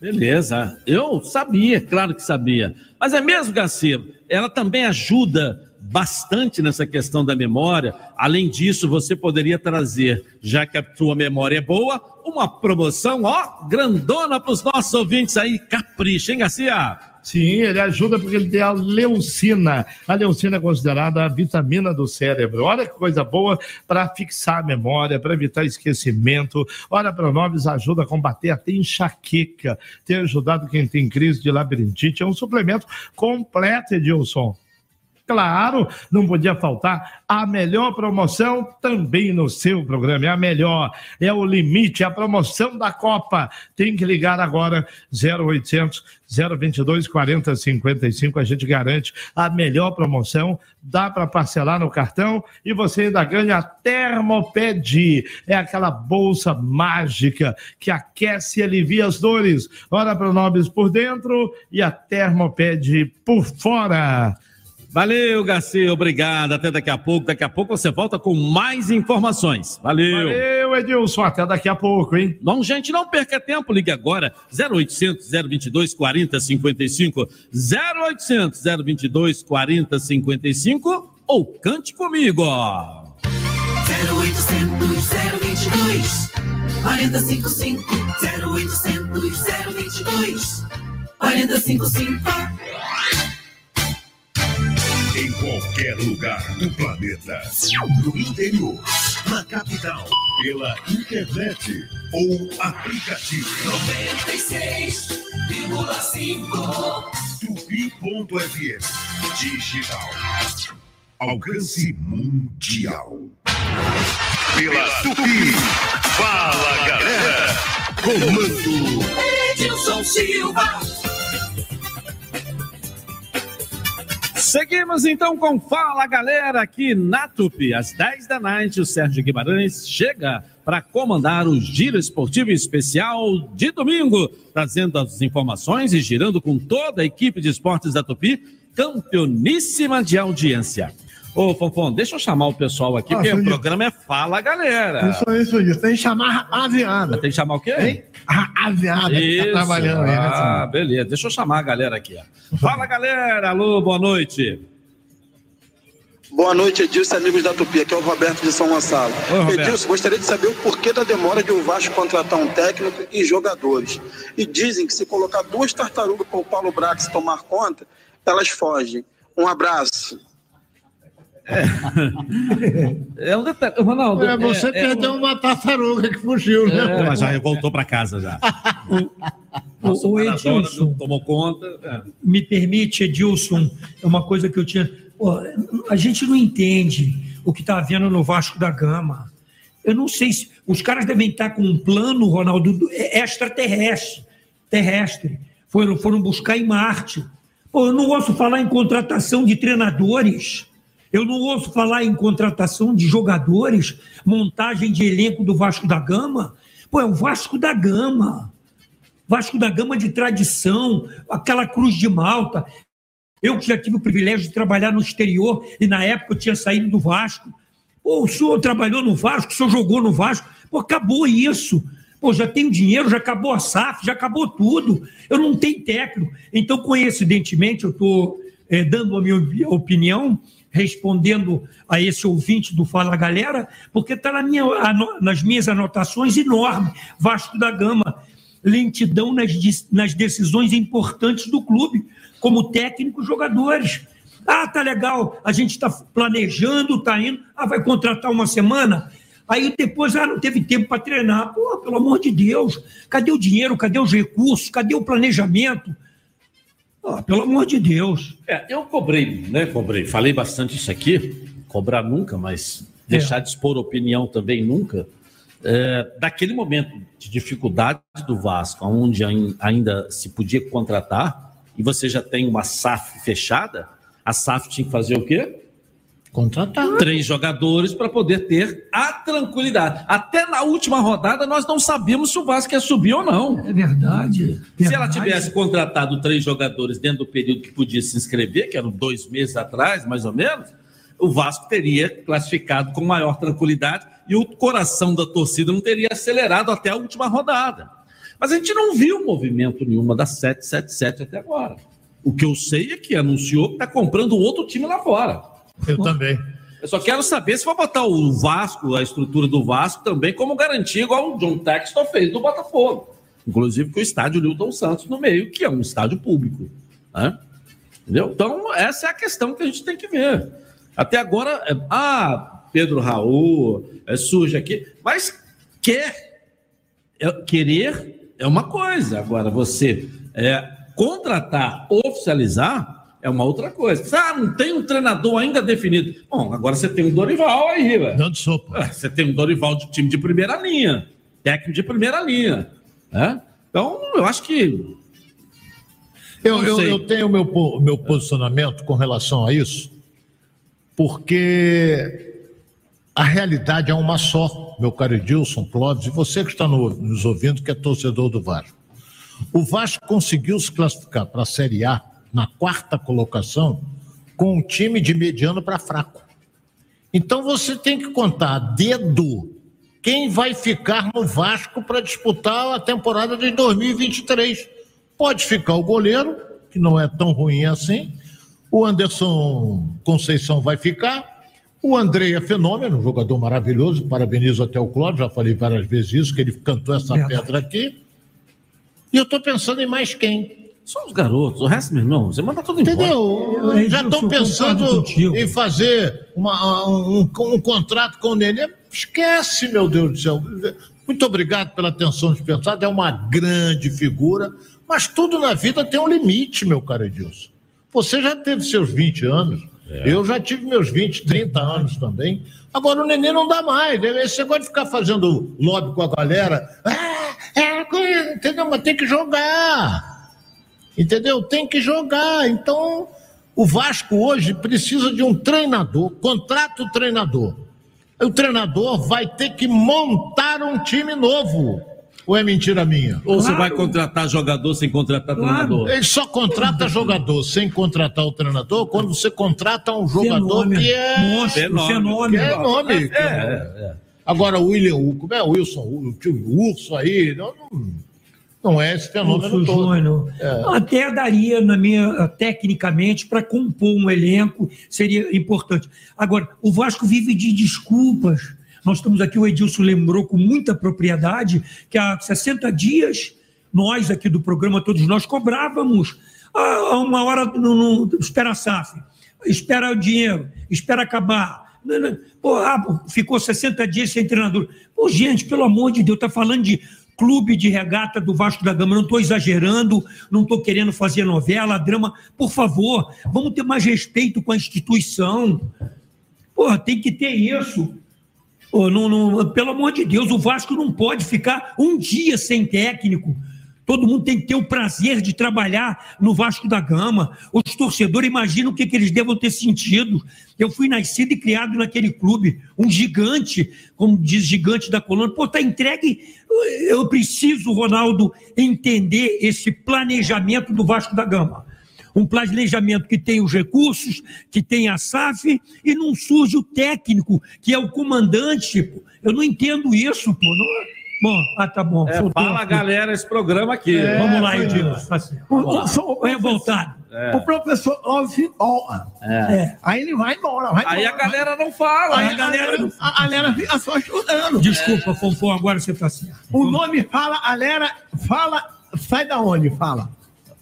Beleza, eu sabia, claro que sabia. Mas é mesmo, Garcia, ela também ajuda bastante nessa questão da memória. Além disso, você poderia trazer, já que a sua memória é boa, uma promoção, ó, grandona para os nossos ouvintes aí. Capricha, hein, Garcia? Sim, ele ajuda porque ele tem a leucina. A leucina é considerada a vitamina do cérebro. Olha que coisa boa para fixar a memória, para evitar esquecimento. Olha, Pronobis ajuda a combater até enxaqueca. Tem ajudado quem tem crise de labirintite. É um suplemento completo, Edilson. Claro, não podia faltar a melhor promoção também no seu programa. É a melhor, é o limite, é a promoção da Copa. Tem que ligar agora 0800 022 40 55. A gente garante a melhor promoção. Dá para parcelar no cartão e você ainda ganha a Termoped. É aquela bolsa mágica que aquece e alivia as dores. Ora Pronobis por dentro e a Termoped por fora. Valeu, Garcia, obrigado. Até daqui a pouco. Daqui a pouco você volta com mais informações. Valeu. Valeu, Edilson. Até daqui a pouco, hein? Não, gente, não perca tempo. Ligue agora. 0800 022 4055. 0800 022 4055 ou cante comigo. 0800 022 4055 0800 022 4055 Em qualquer lugar do planeta, no interior, na capital, pela internet ou aplicativo. 96,5 Tupi.fm Digital. Alcance mundial. Pela Tupi. Fala galera. Comando. Edilson Silva. Seguimos então com Fala Galera aqui na Tupi. Às 10 da noite, o Sérgio Guimarães chega para comandar o Giro Esportivo Especial de domingo, trazendo as informações e girando com toda a equipe de esportes da Tupi, campeoníssima de audiência. Ô, Fonfon, deixa eu chamar o pessoal aqui, Ah, porque o programa é Fala Galera. Isso, isso, isso. Tem que chamar a rapaziada. Tem que chamar o quê? Hein? A rapaziada que tá Isso. trabalhando aí, né, Ah, beleza. Deixa eu chamar a galera aqui. ó. Fala, galera. Alô, boa noite. Boa noite, Edilson, amigos da Tupi. Aqui é o Roberto de São Gonçalo. Oi. Edilson, gostaria de saber o porquê da demora de o Vasco contratar um técnico e jogadores. E dizem que se colocar duas tartarugas para o Paulo Brax tomar conta, elas fogem. Um abraço. É um detalhe. Ronaldo. É, você perdeu uma tartaruga que fugiu, né? É, mas já voltou para casa já. O, o Edilson, tomou conta. é. me permite, Edilson, é uma coisa que eu tinha. Pô, a gente não entende o que está havendo no Vasco da Gama. Eu não sei se. Os caras devem estar com um plano, Ronaldo, do- extraterrestre. Terrestre. Foram, foram buscar em Marte. Pô, eu não ouço falar em contratação de treinadores. Eu não ouço falar em contratação de jogadores, montagem de elenco do Vasco da Gama. Pô, é o Vasco da Gama. Vasco da Gama de tradição, aquela Cruz de Malta. Eu que já tive o privilégio de trabalhar no exterior e na época eu tinha saído do Vasco. Pô, o senhor trabalhou no Vasco, o senhor jogou no Vasco. Pô, acabou isso. Pô, já tenho dinheiro, já acabou a SAF, já acabou tudo. Eu não tenho técnico. Então, coincidentemente, eu estou dando a minha opinião, respondendo a esse ouvinte do Fala Galera, porque está na minha, nas minhas anotações enorme. Vasco da Gama, lentidão nas, nas decisões importantes do clube, como técnico jogadores. Ah, tá legal, a gente está planejando, tá indo, ah, vai contratar uma semana. Aí depois, ah, não teve tempo para treinar. Pô, pelo amor de Deus, cadê o dinheiro, cadê os recursos, cadê o planejamento? Ah, pelo amor de Deus. É, eu cobrei, né? Cobrei. Falei bastante isso aqui. Cobrar nunca, mas deixar de expor opinião também nunca. É, daquele momento de dificuldade do Vasco, onde ain- ainda se podia contratar, e você já tem uma SAF fechada, a SAF tinha que fazer o quê? Contratar. Três jogadores para poder ter a tranquilidade. Até na última rodada nós não sabíamos se o Vasco ia subir ou não. É verdade. Se ela tivesse contratado três jogadores dentro do período que podia se inscrever, que eram dois meses atrás, mais ou menos, o Vasco teria classificado com maior tranquilidade e o coração da torcida não teria acelerado até a última rodada. Mas a gente não viu movimento nenhuma da 777 até agora. O que eu sei é que anunciou que está comprando outro time lá fora. Eu também. Eu só quero saber se vai botar o Vasco, a estrutura do Vasco também como garantia, igual o John Texton fez do Botafogo. Inclusive com o estádio Newton Santos no meio, que é um estádio público. né? Entendeu? Então, essa é a questão que a gente tem que ver. Até agora, é, ah, Pedro Raul, é, surge aqui, mas quer, é, querer é uma coisa. Agora, você é, contratar, oficializar, é uma outra coisa. Ah, não tem um treinador ainda definido. Bom, agora você tem um Dorival aí, velho. Dando sopa. Você tem um Dorival de time de primeira linha, técnico de primeira linha. né? Então, eu acho que. Eu, eu, eu tenho o meu, meu posicionamento com relação a isso, porque a realidade é uma só, meu caro Edilson, Clóvis, e você que está no- nos ouvindo, que é torcedor do Vasco. O Vasco conseguiu se classificar para a Série A na quarta colocação com um time de mediano para fraco. Então você tem que contar dedo quem vai ficar no Vasco para disputar a temporada de 2023. Pode ficar o goleiro, que não é tão ruim assim. O Anderson Conceição vai ficar. O André é fenômeno, um jogador maravilhoso. Parabenizo até o Cláudio, já falei várias vezes isso, que ele cantou essa pedra aqui. E eu estou pensando em mais quem? Só os garotos, o resto, meu irmão, você manda tudo embora. Entendeu? Eu- Já estão pensando em fazer uma- um, um contrato com o Nenê. Esquece, meu Deus do céu. Muito obrigado pela atenção dispensada. É uma grande figura, mas tudo na vida tem um limite, meu caro Edilson. Você já teve seus 20 anos. Eu já tive meus 20, 30 anos também. Agora o neném não dá mais. né? Esse negócio de ficar fazendo lobby com a galera. Ah, é, entendeu? Mas tem que jogar. Entendeu? Tem que jogar. Então, o Vasco hoje precisa de um treinador, contrata o treinador. O treinador vai ter que montar um time novo. Ou é mentira minha? Ou você vai contratar jogador sem contratar treinador? Ele só contrata jogador sem contratar o treinador quando você contrata um jogador Fenômeno. que é. Monstro, fenômeno. Que é nome. É, é, é. Agora, o William, como é o Wilson, o, tio Urso aí, não, não- Não é esse fenômeno todo. É. Até daria, na minha, tecnicamente, para compor um elenco, seria importante. Agora, o Vasco vive de desculpas. Nós estamos aqui, o Edilson lembrou com muita propriedade que há 60 dias, nós aqui do programa, todos nós cobrávamos a a uma hora, no, no, espera a SAF, espera o dinheiro, espera acabar. Pô, ah, ficou 60 dias sem treinador. Pô, gente, pelo amor de Deus, está falando de clube de regata do Vasco da Gama. Não estou exagerando, não estou querendo fazer novela, drama. Por favor, vamos ter mais respeito com a instituição. Pô, tem que ter isso. Não, não- pelo amor de Deus, o Vasco não pode ficar um dia sem técnico. Todo mundo tem que ter o prazer de trabalhar no Vasco da Gama. Os torcedores imaginam o que, que eles devam ter sentido. Eu fui nascido e criado naquele clube, um gigante, como diz gigante da colônia. Pô, tá entregue. Eu preciso, Ronaldo, entender esse planejamento do Vasco da Gama. Um planejamento que tem os recursos, que tem a SAF, e não surge o técnico, que é o comandante. pô. Eu não entendo isso, pô. Não- Bom, ah, tá bom. É, fala, aqui. galera, esse programa aqui. É, Vamos lá, foi Edilson. Tá certo. O, o, sou- revoltado. É. o professor ouve ó, É. Aí ele vai embora. Vai Aí a galera não fala. Aí a galera- a, a galera fica só estudando. Desculpa, Fonfon, agora você tá certo. O nome fala, a galera fala, sai da onde? Fala.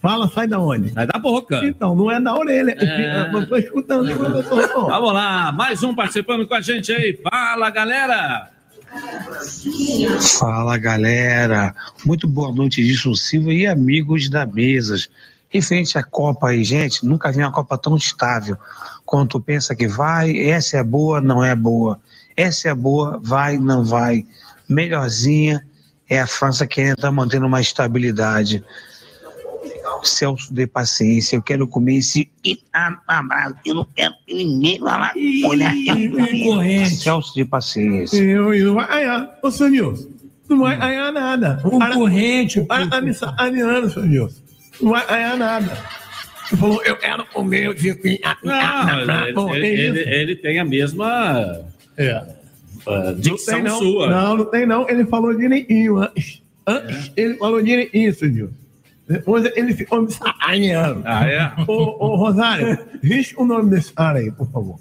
Fala, sai da onde? Sai da boca. Então, não é da orelha. É. Eu tô escutando professor. Vamos lá, mais um participando com a gente aí. Fala, galera. Fala galera, muito boa noite, Edson Silva e amigos da Mesas. Referente à Copa aí, gente, nunca vi uma Copa tão estável. Quando tu pensa que vai, essa é boa, não é boa. Essa é boa, vai, não vai. Melhorzinha é a França que ainda está mantendo uma estabilidade. Celso de paciência, eu quero comer esse abraço, eu não quero que ninguém falar. Olha, concorrente. Celso de paciência. Eu, eu não vai ganhar. Ô, Nilson, não vai ganhar nada. Concorrente. Ariano, Nilson. Não vai ganhar nada. Ele falou, eu quero comer, eu fico... Não, Bom, ele, é ele- ele tem a mesma É. ah, Não dicção tem, não. sua. Não, não tem, não. Ele falou direitinho antes. Antes, ele falou direitinho, Nilson. Depois ele ficou me sacaneando. Ah, é? Ô, ô, Rosário, risca o nome desse cara aí, por favor.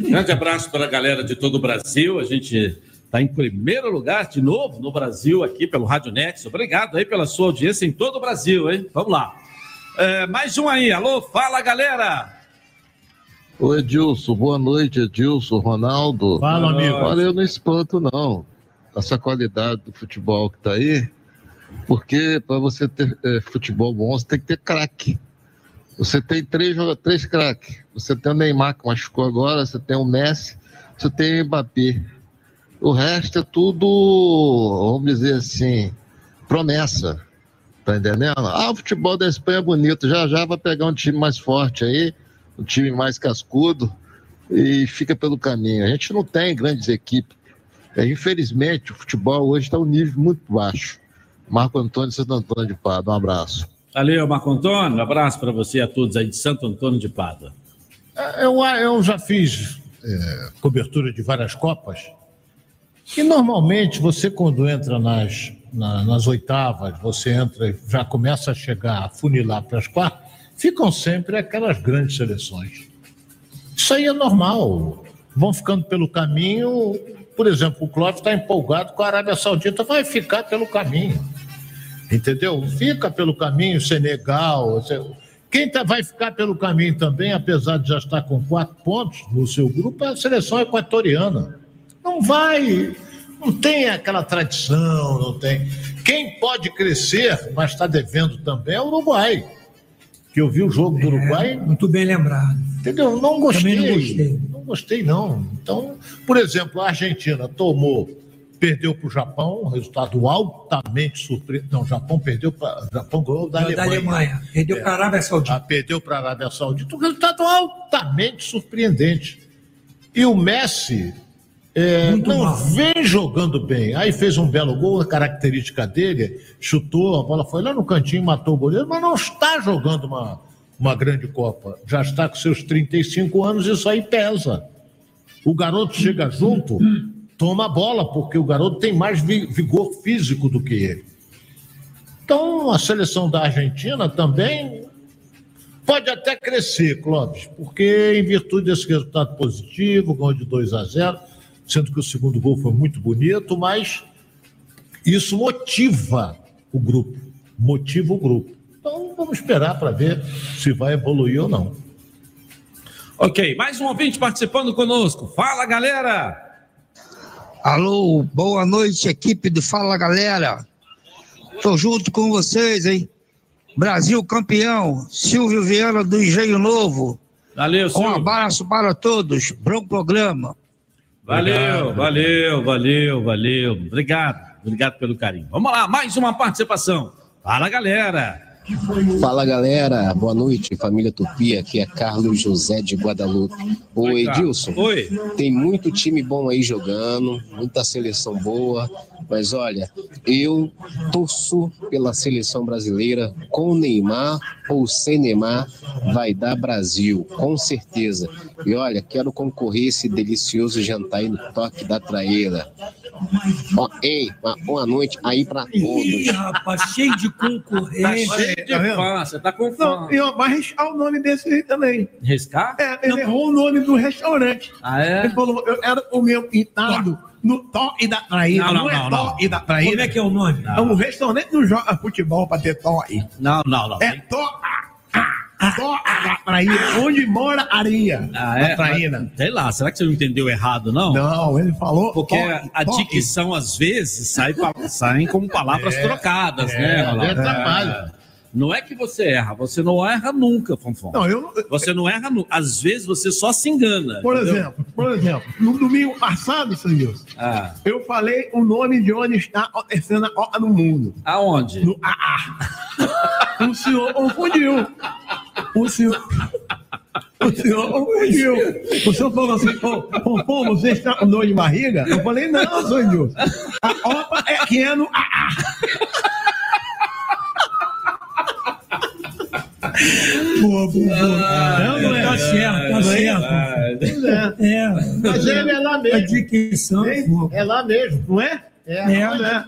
Grande abraço para a galera de todo o Brasil. A gente está em primeiro lugar de novo no Brasil aqui pelo Rádio Nex. Obrigado aí pela sua audiência em todo o Brasil, hein? Vamos lá. É, mais um aí. Alô, fala, galera. Ô Edilson, boa noite, Edilson, Ronaldo. Fala, amigo. Olha, eu não espanto, não, essa qualidade do futebol que tá aí, porque para você ter eh, futebol bom, você tem que ter craque. Você tem três, três craques. Você tem o Neymar, que machucou agora, você tem o Messi, você tem o Mbappé. O resto é tudo, vamos dizer assim, promessa. Tá entendendo? Ah, o futebol da Espanha é bonito. Já já vai pegar um time mais forte aí, um time mais cascudo e fica pelo caminho. A gente não tem grandes equipes. É, infelizmente, o futebol hoje está um nível muito baixo. Marco Antônio Santo Antônio de Pado, um abraço. Valeu, Marco Antônio. Um abraço para você e a todos aí de Santo Antônio de Pádua. É, Eu, eu já fiz é, cobertura de várias Copas. E normalmente você, quando entra nas, na- nas oitavas, você entra e já começa a chegar, a funilar para as quartas, ficam sempre aquelas grandes seleções. Isso aí é normal. Vão ficando pelo caminho. Por exemplo, o Clóvis está empolgado com a Arábia Saudita, vai ficar pelo caminho. Entendeu? Fica pelo caminho, Senegal. Quem tá- vai ficar pelo caminho também, apesar de já estar com quatro pontos no seu grupo, é a seleção equatoriana. Não vai, não tem aquela tradição, não tem. Quem pode crescer, mas está devendo também, é o Uruguai. Que eu vi o jogo do Uruguai. Muito bem lembrado. Entendeu? Não gostei. Também não gostei. Não gostei, não. Então, por exemplo, a Argentina tomou, perdeu para o Japão, um resultado altamente surpreendente. Não, o Japão perdeu para. O Japão ganhou da Da Alemanha. Alemanha. Perdeu É. para a Arábia Saudita. Ah, perdeu para a Arábia Saudita, um resultado altamente surpreendente. E o Messi é, não mal. vem jogando bem. Aí fez um belo gol, a característica dele, chutou, a bola foi lá no cantinho, matou o goleiro, mas não está jogando uma, uma grande Copa. Já está com seus 35 anos, isso aí pesa. O garoto chega junto, toma a bola, porque o garoto tem mais vi- vigor físico do que ele. Então, a seleção da Argentina também pode até crescer, Clóvis, porque em virtude desse resultado positivo, gol de 2 a 0, sendo que o segundo gol foi muito bonito, mas isso motiva o grupo, motiva o grupo. Então, vamos esperar para ver se vai evoluir ou não. Ok, mais um ouvinte participando conosco. Fala, galera! Alô, boa noite, equipe do Fala Galera. Tô junto com vocês, hein? Brasil campeão, Silvio Vieira do Engenho Novo. Valeu, Um Silvio. abraço para todos. Bom programa. Valeu, valeu, valeu, valeu. Obrigado, obrigado pelo carinho. Vamos lá, mais uma participação. Fala, galera! Fala galera, boa noite, família Tupi. Aqui é Carlos José de Guadalupe. Oi. Edilson. Oi. Tem muito time bom aí jogando, muita seleção boa. Mas olha, eu torço pela seleção brasileira com Neymar ou sem Neymar, vai dar Brasil, com certeza. E olha, quero concorrer esse delicioso jantar aí no toque da traíra. Ei, uma boa noite aí pra Ih, todos. rapaz, cheio de Tá concorrência. cheio de Tá você tá com Não, fã. e ó, vai riscar o nome desse aí também. Riscar? É, ele errou o nome do restaurante. Ah, é? Ele falou, eu era o meu pintado no Tó e da Traíra. Não, Não, não, é não, Tó não. e da Traíra. Como é que é o nome? É um restaurante não joga futebol pra ter Tó aí. Não, não, não. É Tó, Tó da Traíra, onde mora areia. Ah, é? Mas, Sei lá, será que você não entendeu errado, não? Não, ele falou. Porque a dicção, às vezes, sai saem como palavras É, trocadas, é, né? É trabalho. Não é que você erra, você não erra nunca, Fonfon. Não, eu, Você não erra nunca. Às vezes você só se engana. por entendeu? exemplo, por exemplo, no domingo passado, seu Nilson, Ah, eu falei o nome de onde está acontecendo a Copa do Mundo. aonde? No AA. O senhor confundiu. O senhor. O senhor confundiu. O senhor falou assim, pô, você está com dor de barriga? Eu falei, não, senhor. A Copa é que é no AA. Boa, boa, boa. Não, não é. Tá certo, tá certo. Pois é. É. Mas ele é lá A mesmo. dicção. pô. É lá mesmo. Não é? É, É.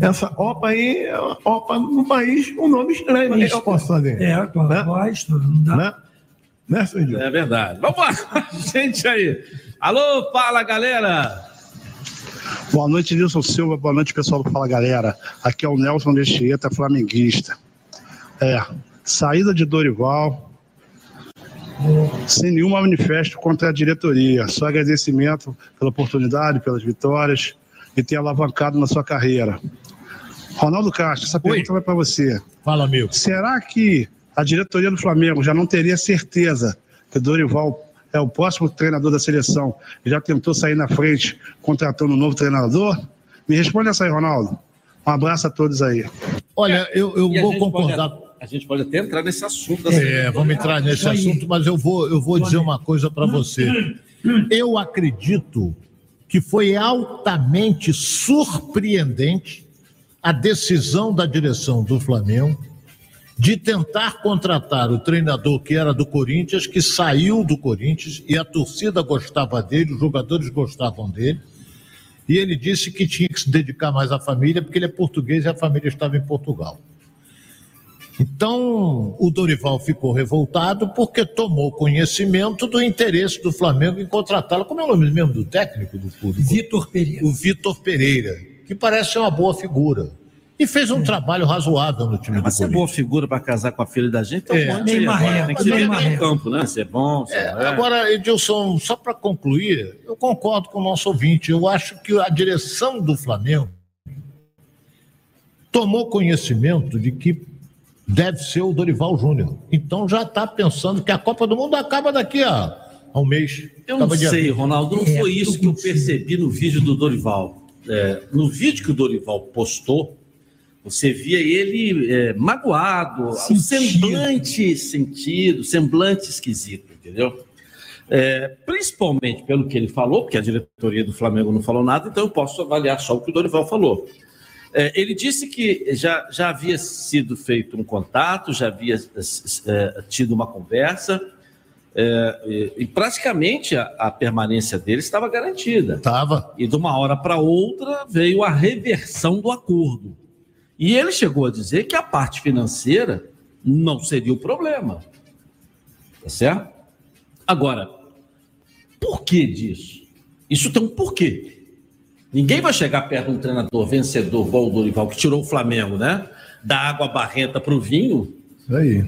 Essa OPA aí é uma OPA no país, um nome estranho. Que eu posso fazer? É, com a voz, não dá. Né? Né? É verdade. Vamos lá, gente aí. Alô, fala, galera. Boa noite, Nilson Silva. Boa noite, pessoal do Fala Galera. Aqui é o Nelson Mesquita, flamenguista. É, saída de Dorival, sem nenhum manifesto contra a diretoria. Só agradecimento pela oportunidade, pelas vitórias e ter alavancado na sua carreira. Ronaldo Castro, essa pergunta vai para você. Fala, amigo. Será que a diretoria do Flamengo já não teria certeza que Dorival é o próximo treinador da seleção e já tentou sair na frente contratando um novo treinador? Me responde essa aí, Ronaldo. Um abraço a todos aí. Olha, eu, eu vou concordar. pode- a gente pode até entrar nesse assunto. da É, vamos entrar nesse assunto, mas eu vou, eu vou dizer uma coisa para você. Eu acredito que foi altamente surpreendente a decisão da direção do Flamengo de tentar contratar o treinador que era do Corinthians, que saiu do Corinthians e a torcida gostava dele, os jogadores gostavam dele. E ele disse que tinha que se dedicar mais à família, porque ele é português e a família estava em Portugal. Então, o Dorival ficou revoltado porque tomou conhecimento do interesse do Flamengo em contratá-lo. Como é o nome mesmo do técnico do clube? Vitor Pereira. O Vitor Pereira, que parece ser uma boa figura. E fez um trabalho razoável no time do Mas ser Corinthians. boa figura para casar com a filha da gente, então É. ser Neymar agora. é, Tem que ser do é. campo, né? Ser bom, ser É, é. agora, Edilson, só para concluir, eu concordo com o nosso ouvinte. Eu acho que a direção do Flamengo tomou conhecimento de que deve ser o Dorival Júnior. Então já está pensando que a Copa do Mundo acaba daqui a, a um mês. Eu não Acaba sei, 20. Ronaldo, não É, foi isso que eu percebi no vídeo do Dorival. É, no vídeo que o Dorival postou, você via ele é, magoado, Sentido. semblante sentido, semblante esquisito, entendeu? É, principalmente pelo que ele falou, porque a diretoria do Flamengo não falou nada, então eu posso avaliar só o que o Dorival falou. É, ele disse que já, já havia sido feito um contato, já havia é, tido uma conversa, é, e, e praticamente a, a permanência dele estava garantida. Estava. E de uma hora para outra veio a reversão do acordo. E ele chegou a dizer que a parte financeira não seria o problema. Tá certo? Agora, por que disso? Isso tem um porquê. Ninguém vai chegar perto de um treinador vencedor, igual o Dorival, que tirou o Flamengo, né? Da água barrenta para o vinho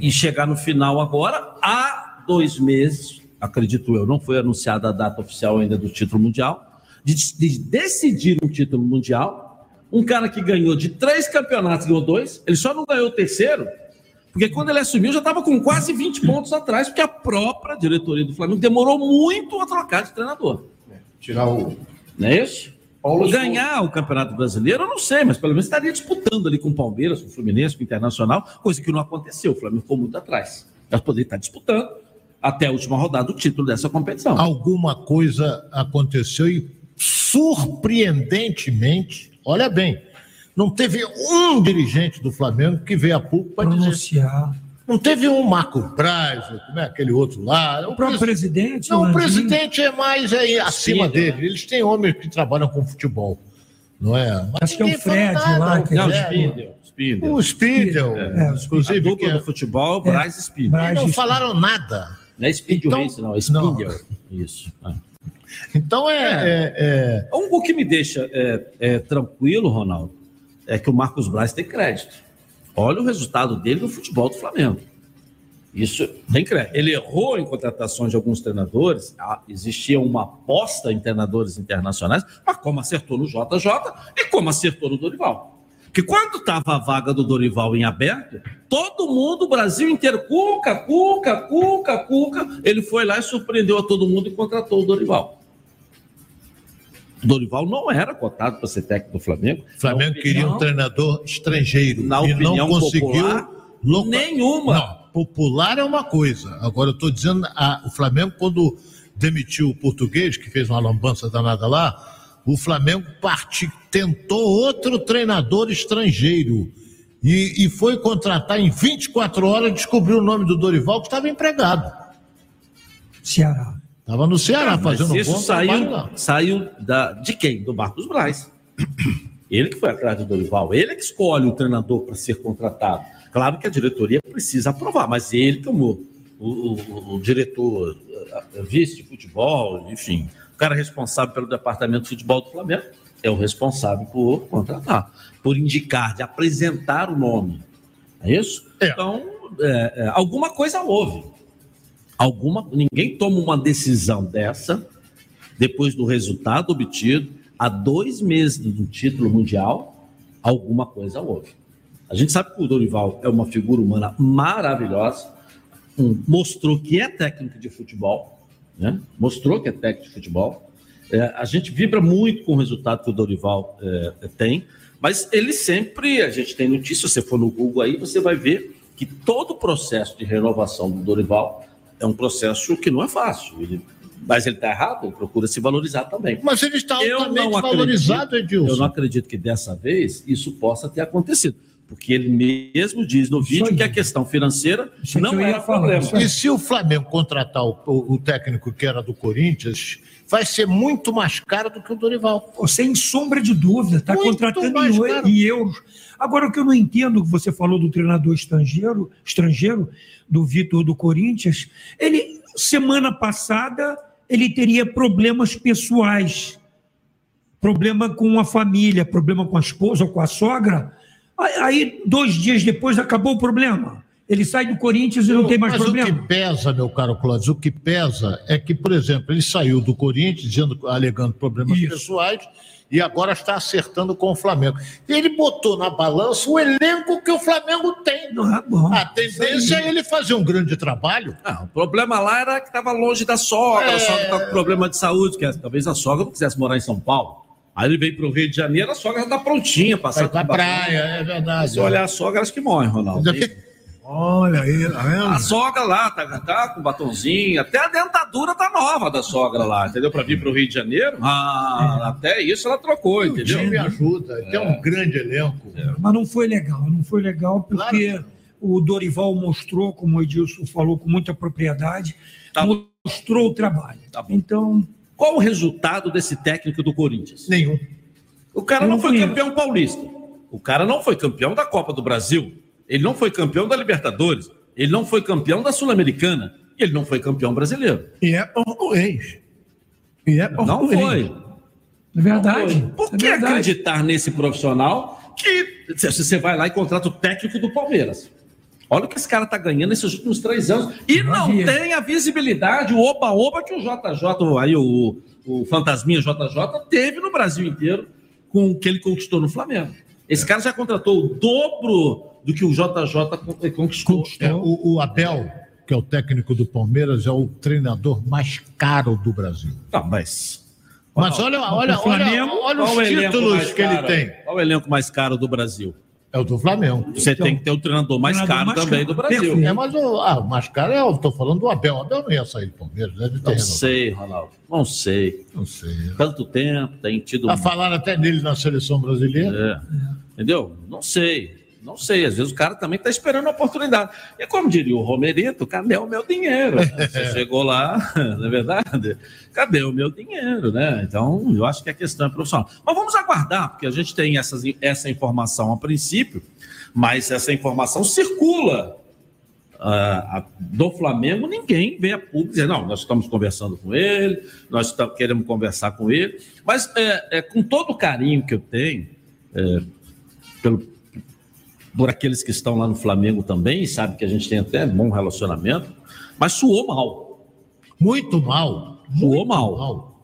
e chegar no final agora, há dois meses, acredito eu, não foi anunciada a data oficial ainda do título mundial, de, de decidir um título mundial. Um cara que ganhou de três campeonatos, ganhou dois, ele só não ganhou o terceiro, porque quando ele assumiu já estava com quase 20 pontos atrás, porque a própria diretoria do Flamengo demorou muito a trocar de treinador. Tirar o. Não é isso? Paulo Ganhar o Campeonato Brasileiro, eu não sei, mas pelo menos estaria disputando ali com o Palmeiras, com o Fluminense, com o Internacional, coisa que não aconteceu. O Flamengo ficou muito atrás. Mas poderia estar disputando até a última rodada o título dessa competição. Alguma coisa aconteceu e, surpreendentemente, olha bem, não teve um dirigente do Flamengo que veio a público para Pronunciar. Não teve um Marco Braz, como é aquele outro lá. O próprio presidente, Não, o Landim. presidente é mais aí, acima Espírito, dele. Eles têm homens que trabalham com futebol, não é? Mas Acho que é o Fred nada, lá. o que Não, Fred. Spindel. Spindel. O Spindel, É, inclusive. a dupla que é- do futebol, Braz e Spindel. E não falaram nada. Não é Spindel Então- Race, não, é Spindel. Isso. Ah. Então é. é- é- Um, o que me deixa é, é, tranquilo, Ronaldo, é que o Marcos Braz tem crédito. Olha o resultado dele no futebol do Flamengo. Isso tem crédito. Ele errou em contratações de alguns treinadores, ah, existia uma aposta em treinadores internacionais, mas como acertou no JJ e como acertou no Dorival. Que quando estava a vaga do Dorival em aberto, todo mundo, o Brasil inteiro, Cuca, Cuca, Cuca, Cuca, ele foi lá e surpreendeu a todo mundo e contratou o Dorival. Dorival não era cotado para ser técnico do Flamengo. O Flamengo queria um treinador estrangeiro. Na e opinião não conseguiu. popular, nenhuma. Não, popular é uma coisa. Agora, eu estou dizendo, a- o Flamengo, quando demitiu o português, que fez uma lambança danada lá, o Flamengo parti, tentou outro treinador estrangeiro. E, e foi contratar em 24 horas, descobriu o nome do Dorival, que estava empregado. Ceará. Estava no Ceará Mas fazendo um isso saiu, saiu da, de quem? Do Marcos Braz. Ele que foi atrás do Dorival. Ele que escolhe o treinador para ser contratado. Claro que a diretoria precisa aprovar, mas ele, como o, o- o diretor, eh, vice de futebol, enfim, o cara responsável pelo departamento de futebol do Flamengo, é o responsável por contratar, por indicar, de apresentar o nome. É isso? Então, é, é, alguma coisa houve. Alguma, ninguém toma uma decisão dessa depois do resultado obtido há dois meses do título mundial. Alguma coisa houve. A gente sabe que o Dorival é uma figura humana maravilhosa, um, mostrou que é técnico de futebol, né? mostrou que é técnico de futebol. É, a gente vibra muito com o resultado que o Dorival é, tem, mas ele sempre, a gente tem notícia, se você for no Google aí, você vai ver que todo o processo de renovação do Dorival é um processo que não é fácil. Ele- mas ele está errado, procura se valorizar também. Mas ele está Eu altamente não acredito- valorizado, Edilson. Eu não acredito que dessa vez isso possa ter acontecido. Porque ele mesmo diz no vídeo que a questão financeira não era problema. E se o Flamengo contratar o, o- o técnico que era do Corinthians, vai ser muito mais caro do que o Dorival. Sem sombra de dúvida, está contratando em, em euros. Agora, o que eu não entendo, que você falou do treinador estrangeiro, estrangeiro do Vitor do Corinthians, ele, semana passada, ele teria problemas pessoais, problema com a família, problema com a esposa ou com a sogra. Aí, dois dias depois, acabou o problema. Ele sai do Corinthians e não tem mais Mas problema. o que pesa, meu caro Clóvis, o que pesa é que, por exemplo, ele saiu do Corinthians dizendo, alegando problemas pessoais e agora está acertando com o Flamengo. Ele botou na balança o elenco que o Flamengo tem. a tendência é ele fazer um grande trabalho. Não, o problema lá era que estava longe da sogra, É. a sogra estava com problema de saúde, que talvez a sogra não quisesse morar em São Paulo. Aí ele veio para o Rio de Janeiro, a sogra já está prontinha, passar pra praia, é verdade. Se olhar a sogra, acho que morre, Ronaldo. Olha aí, tá vendo? A sogra lá tá, tá com batonzinho, até a dentadura tá nova da sogra lá, entendeu? Para vir para o Rio de Janeiro, ah, até isso ela trocou, entendeu? time ajuda, tem um grande elenco. Mas não foi legal, não foi legal porque o Dorival mostrou, como o Edilson falou com muita propriedade, mostrou o trabalho. Então. Qual o resultado desse técnico do Corinthians? Nenhum. O cara não não foi campeão paulista. O cara não foi campeão da Copa do Brasil. Ele não foi campeão da Libertadores. Ele não foi campeão da Sul-Americana. Ele não foi campeão brasileiro. E é português. E é Não português. foi. É verdade. Por que acreditar nesse profissional que você vai lá e contrata o técnico do Palmeiras? Olha o que esse cara tá ganhando nesses últimos três anos. E não tem a visibilidade, o oba-oba que o JJ, aí o, o Fantasminha JJ, teve no Brasil inteiro com o que ele conquistou no Flamengo. Esse cara já contratou o dobro do que o JJ con- conquistou. É, o, o Abel, que é o técnico do Palmeiras, é o treinador mais caro do Brasil. Tá, mas. Mas olha, olha, O olha, Flamengo, olha os títulos que ele tem. Qual o elenco mais caro do Brasil? É o do Flamengo. Você tem que ter o treinador mais Treinador caro também do Brasil. Perfeito. É, mas o, ah, o mais caro é, eu tô falando do Abel. O Abel não ia sair do Palmeiras, deve ter Não sei, Ronaldo. Não sei. Não sei. Tanto tempo, tem tido. Já falaram até nele na seleção brasileira. É. Entendeu? Não sei. Não sei. Às vezes o cara também está esperando a oportunidade. E como diria o Romerito, cadê o meu dinheiro? Você chegou lá, não é verdade? Cadê o meu dinheiro, né? Então, eu acho que a questão é profissional. Mas vamos aguardar, porque a gente tem essas, essa informação a princípio, mas essa informação circula a- do Flamengo, ninguém vem a público dizer, não, nós estamos conversando com ele, nós queremos conversar com ele, mas é, é, com todo o carinho que eu tenho é, pelo, por aqueles que estão lá no Flamengo também, sabe que a gente tem até bom relacionamento, mas suou mal. Muito mal. Suou mal.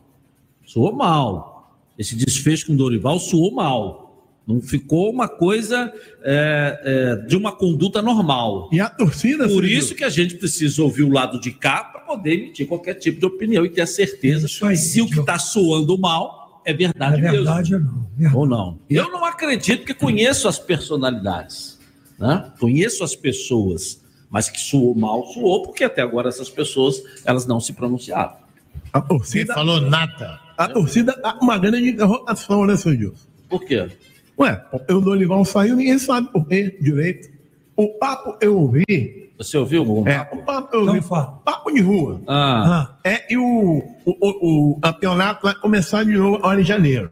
Suou mal. Esse desfecho com o Dorival suou mal. Não ficou uma coisa é, é, de uma conduta normal. E a torcida. Por isso que a gente precisa ouvir o lado de cá para poder emitir qualquer tipo de opinião e ter a certeza se o que está soando mal é verdade, É verdade mesmo. Ou não. Eu não acredito que conheço as personalidades. Né? Conheço as pessoas, mas que suou mal, suou, porque até agora essas pessoas elas não se pronunciaram. A torcida. falou nada. A torcida tá uma grande interrogação, né, seu Gilson? Por quê? Ué, o Dorival saiu, ninguém sabe por quê direito. O papo eu ouvi. Você ouviu algum É, o papo eu ouvi. Papo de rua. Ah. É, e o, o, o, o campeonato vai começar de novo agora em janeiro.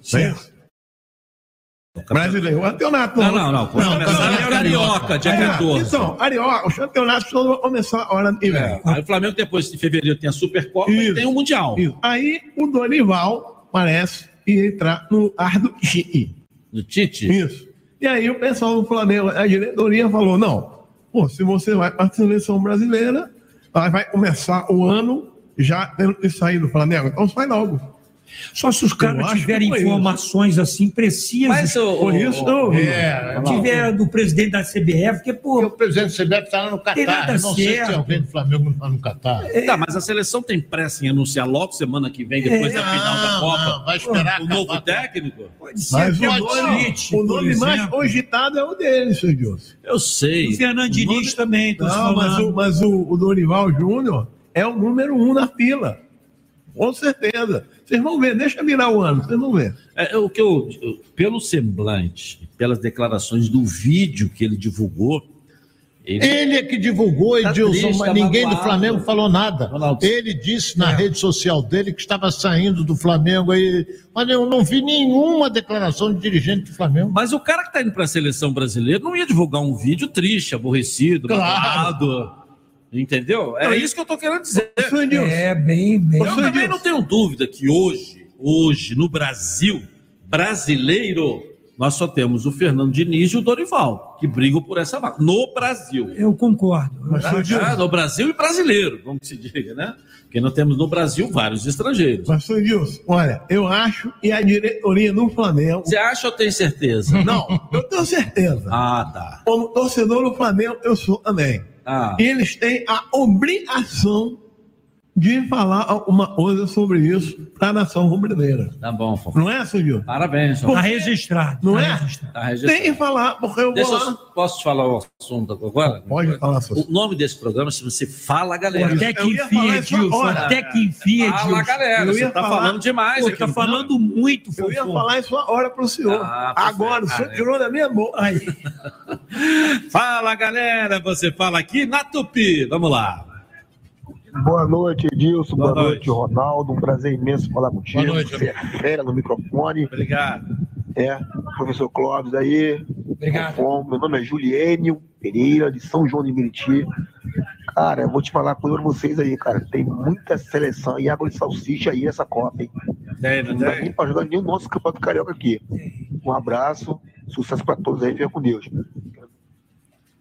Certo? Brasileiro, o campeonato. Não, não, não. Quando começar é o Carioca, dia 14. Então, Carioca, os campeonatos todos vão começar a hora vem. É, Aí o Flamengo depois de fevereiro tem a Supercopa e tem o Mundial. Isso. Aí o Dorival parece ia entrar no ar do Tite. Do Tite? Isso. E aí o pessoal do Flamengo, a diretoria falou: não, pô, se você vai para a seleção brasileira, vai começar o ano já tendo que sair do Flamengo. Então sai logo. Só se os caras tiverem informações assim precisas. Mas, ô, por isso, ô, é, tiver do presidente da CBF, porque, pô. O presidente da CBF está lá no Catar. Não sei se certo. alguém do Flamengo está no Catar. Tá, mas a seleção tem pressa em anunciar logo semana que vem, depois É. da final da Não, Copa. não, vai esperar o acabar. novo técnico? Mas o nome, o nome mais cogitado é o dele, seu Gilson. Eu sei. O Fernando Diniz também, Não, mas, o, mas o, o Dorival Júnior é o número um na fila. Com certeza. Vocês vão ver, deixa virar o ano, vocês vão ver. É, o que eu, eu- pelo semblante, pelas declarações do vídeo que ele divulgou, ele, Ele é que divulgou, Tá Edilson, triste, mas tá ninguém do. Flamengo falou nada. Ele disse na rede social dele que estava saindo do Flamengo aí. Mas eu não vi nenhuma declaração de dirigente do Flamengo. Mas o cara que está indo para a seleção brasileira não ia divulgar um vídeo triste, aborrecido, Claro. Entendeu? É Não, isso que eu tô querendo dizer. É, bem, bem. Eu também não tenho dúvida que hoje, hoje, no Brasil, brasileiro, nós só temos o Fernando Diniz e o Dorival, que brigam por essa vaga. No Brasil. Eu concordo. Ah, no Brasil e brasileiro, como se diga, né? Porque nós temos no Brasil vários estrangeiros. Mas, seu Gilson, olha, eu acho e a diretoria do Flamengo. Você acha ou tem certeza? Não, eu tenho certeza. Ah, tá. Como torcedor do Flamengo, eu sou também. Ah. Eles têm a obrigação de falar alguma coisa sobre isso para a nação rubro-negra. Tá bom, Fofo. Não é, Gilson? Parabéns, Porque- Tá registrado. Não tá é? registrado. Tá registrado. Tem que falar, porque eu Deixa vou eu, lá. posso te falar o assunto agora? Pode falar, seu O nome desse programa chama-se Fala Galera. Até que Eu enfia, Edilson. Até que enfia, Fala, Edilson. galera. Eu Você tá falar- falando demais Pô, aqui. tá falando muito, Eu ia Fofo. falar isso uma hora pro senhor. Ah. Agora, o senhor tirou da minha boca. Fala, galera. Você fala aqui na Tupi. Vamos lá. Boa noite, Edilson. Boa, Boa noite. Ronaldo. Um prazer imenso falar contigo. Boa noite, Você é fera no microfone. Obrigado. É, professor Clóvis aí. Obrigado. Meu nome é Juliênio Pereira, de São João de Meriti. Cara, eu vou te falar coisa pra vocês aí, cara. Tem muita seleção e água de salsicha aí nessa Copa, hein? Tem, não Não dá tem? nem pra jogar nenhum nosso campeonato carioca aqui. Um abraço, sucesso pra todos aí, fica com Deus.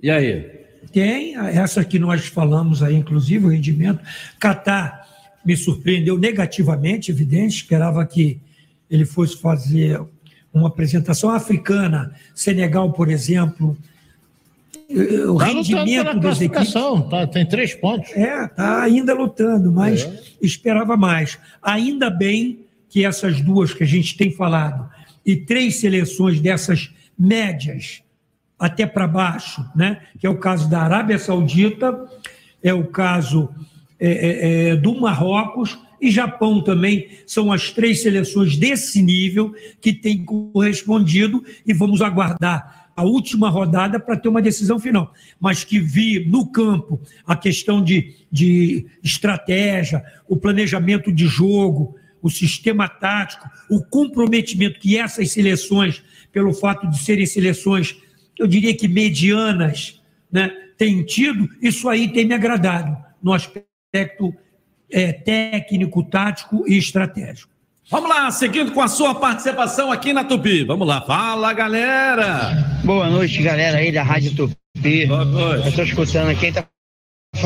E aí? Tem, essa que nós falamos aí, inclusive, o rendimento. Catar me surpreendeu negativamente, evidente, esperava que ele fosse fazer uma apresentação africana, Senegal, por exemplo. eh, O Tá rendimento das equipes. tá, tem três pontos. É, está ainda lutando, mas esperava mais. Ainda bem que essas duas que a gente tem falado e três seleções dessas médias até para baixo, né? que é o caso da Arábia Saudita, é o caso é, é, é, do Marrocos e Japão também, são as três seleções desse nível que têm correspondido e vamos aguardar a última rodada para ter uma decisão final. Mas que vi no campo a questão de, de estratégia, o planejamento de jogo, o sistema tático, o comprometimento que essas seleções, pelo fato de serem seleções, eu diria que medianas, né, têm tido, isso aí tem me agradado no aspecto é, técnico, tático e estratégico. Vamos lá, seguindo com a sua participação aqui na Tupi. Vamos lá, fala galera! Boa noite, galera aí da Rádio Tupi. Boa noite. Eu tô escutando quem tá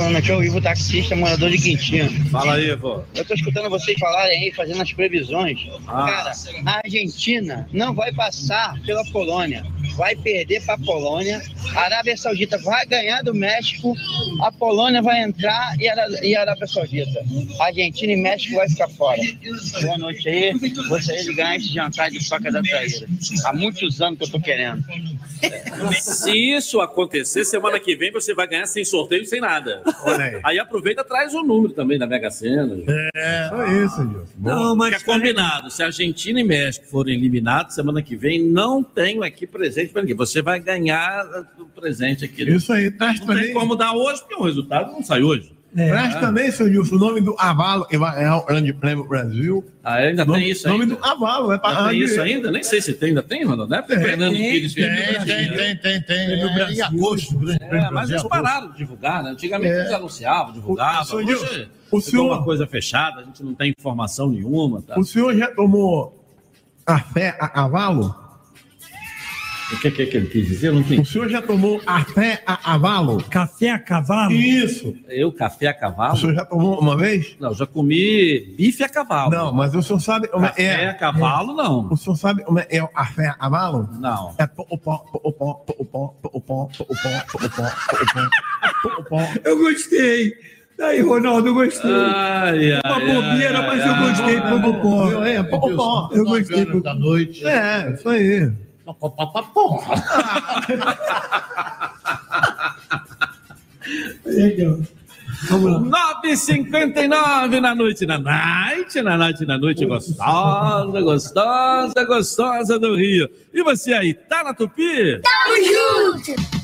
falando aqui é o Ivo Taxista, morador de Quintino. Fala aí, vô. Eu tô escutando vocês falarem aí, fazendo as previsões. Ah. Cara, a Argentina não vai passar pela Polônia. Vai perder pra Polônia. A Arábia Saudita vai ganhar do México. A Polônia vai entrar e a, e a Arábia Saudita. A Argentina e México vai ficar fora. Boa noite aí. Gostaria de ganhar esse jantar de faca da traíra. Há muitos anos que eu tô querendo. Se isso acontecer, semana que vem você vai ganhar sem sorteio, sem nada. Olha aí. aproveita e traz o número também da Mega Sena. É, só isso. Não, mas... Fica combinado. Se Argentina e México forem eliminados, semana que vem não tenho aqui presente para ninguém. Você vai ganhar o presente aqui. Isso aí, traz Não tem como dar hoje, porque o resultado não sai hoje. Traz também, seu Nilson, o nome do Avalo, que vai ganhar o Grande Prêmio Brasil. Ah, ainda nome, tem isso nome ainda? do Avalo, é para tem isso ainda? Nem sei se tem, ainda tem, Ronaldo. Não é Tem, Fernando tem, Pires tem, tem, tem, tem, tem. É, Brasil. em agosto, o Prêmio É, mas Brasil, eles pararam de divulgar, né? Antigamente É. eles anunciavam, divulgavam. Hoje é o senhor- uma coisa fechada, a gente não tem informação nenhuma. Tá? O senhor já tomou café a cavalo? O que, que, que ele quis dizer? Eu não entendi. O senhor já tomou café a cavalo? Café a cavalo? Isso. Eu, café a cavalo? O senhor já tomou uma vez? Não, já comi bife a cavalo. Não, mas o senhor sabe como Café é. a cavalo, não. O senhor sabe como é o café a cavalo? Não. É pó, o pó, o pó, o pó, o pó, o pó, o pó, o pó, o pó. Eu gostei. Aí, Ronaldo, eu gostei. Ai, ai, Uma bobeira, mas eu gostei, pô, pó. Viu? É, pó, pó. Eu gostei. Da noite. É, isso aí. Legal. Vamos lá. 9h59 na noite, na night, na night, na noite gostosa, gostosa, gostosa do Rio. E você aí, tá na Tupi? Tamo junto!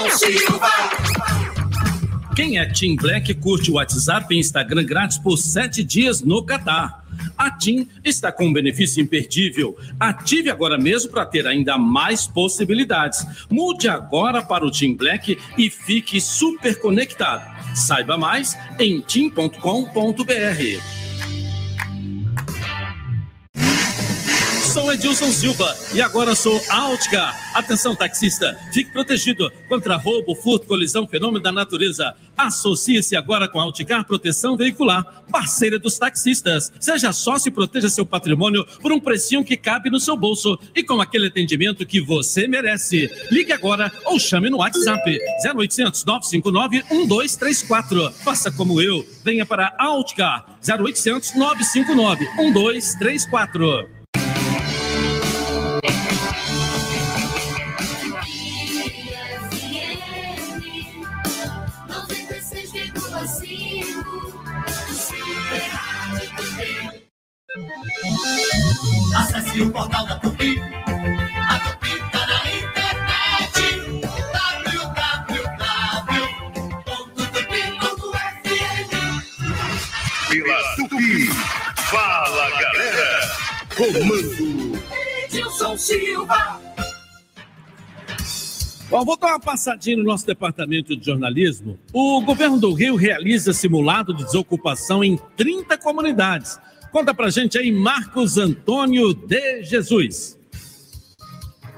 Edilson Silva. Quem é Team Black curte o WhatsApp e Instagram grátis por sete dias no Catar. A TIM está com um benefício imperdível. Ative agora mesmo para ter ainda mais possibilidades. Mude agora para o Team Black e fique super conectado. Saiba mais em tim.com.br. sou Edilson Silva e agora sou Altcar. Atenção, taxista, fique protegido contra roubo, furto, colisão, fenômeno da natureza. Associe-se agora com a Altcar Proteção Veicular, parceira dos taxistas. Seja sócio e proteja seu patrimônio por um precinho que cabe no seu bolso e com aquele atendimento que você merece. Ligue agora ou chame no WhatsApp 0800 959 1234. Faça como eu, venha para a Altcar 0800 959 1234. Acesse o portal da Tupi. A Tupi tá na internet. www.tupi.fm Pela Tupi. Fala, galera. Comando. Edilson Silva. Bom, vou dar uma passadinha no nosso departamento de jornalismo. O governo do Rio realiza simulado de desocupação em 30 comunidades. Conta pra gente aí, Marcos Antônio de Jesus.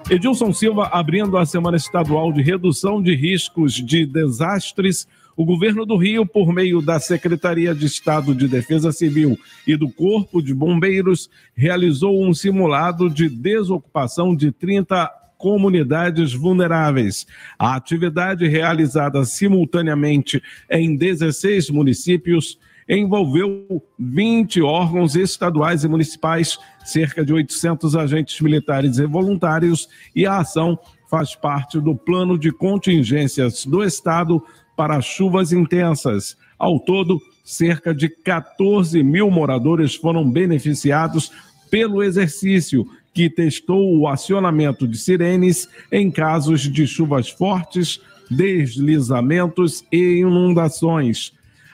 Edilson Silva abrindo a Semana Estadual de Redução de Riscos de Desastres, o governo do Rio, por meio da Secretaria de Estado de Defesa Civil e do Corpo de Bombeiros, realizou um simulado de desocupação de 30 comunidades vulneráveis. A atividade realizada simultaneamente em 16 municípios envolveu 20 órgãos estaduais e municipais, cerca de 800 agentes militares e voluntários, e a ação faz parte do plano de contingências do Estado para chuvas intensas. Ao todo, cerca de 14 mil moradores foram beneficiados pelo exercício, que testou o acionamento de sirenes em casos de chuvas fortes, deslizamentos e inundações.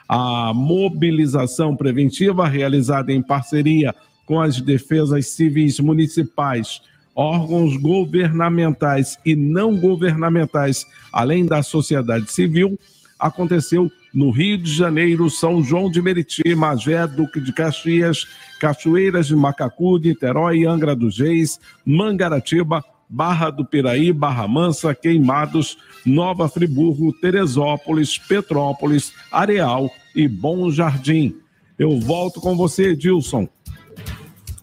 A mobilização preventiva realizada em parceria com as defesas civis municipais, órgãos governamentais e não governamentais, além da sociedade civil, aconteceu no Rio de Janeiro, São João de Meriti, Magé, Duque de Caxias, Cachoeiras de Macacu, Niterói, Angra dos Reis, Mangaratiba, Barra do Piraí, Barra Mansa, Queimados, Nova Friburgo, Teresópolis, Petrópolis, Areal e Bom Jardim. Eu volto com você, Edilson.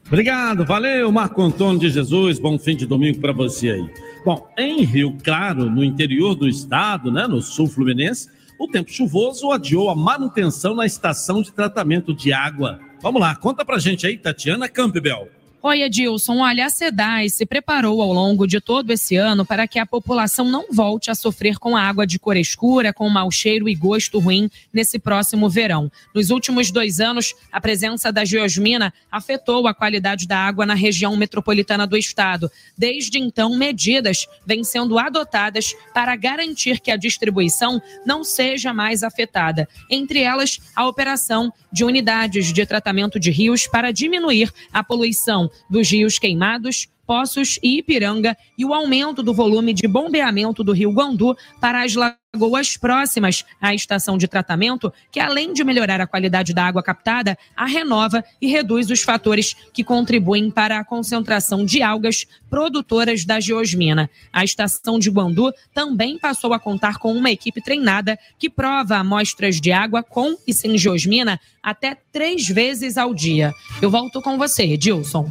Obrigado, valeu, Marco Antônio de Jesus. Bom fim de domingo para você aí. Bom, em Rio Claro, no interior do estado, né, no sul fluminense, o tempo chuvoso adiou a manutenção na estação de tratamento de água. Vamos lá, conta pra gente aí, Tatiana Campbell. Oi, Edilson. Olha, a SEDAI se preparou ao longo de todo esse ano para que a população não volte a sofrer com água de cor escura, com mau cheiro e gosto ruim nesse próximo verão. Nos últimos dois anos, a presença da geosmina afetou a qualidade da água na região metropolitana do estado. Desde então, medidas vêm sendo adotadas para garantir que a distribuição não seja mais afetada. Entre elas, a operação de unidades de tratamento de rios para diminuir a poluição dos rios queimados, Poços e Ipiranga e o aumento do volume de bombeamento do rio Guandu para as lagoas próximas à estação de tratamento, que além de melhorar a qualidade da água captada, a renova e reduz os fatores que contribuem para a concentração de algas produtoras da geosmina. A estação de Guandu também passou a contar com uma equipe treinada que prova amostras de água com e sem geosmina até três vezes ao dia. Eu volto com você, Edilson.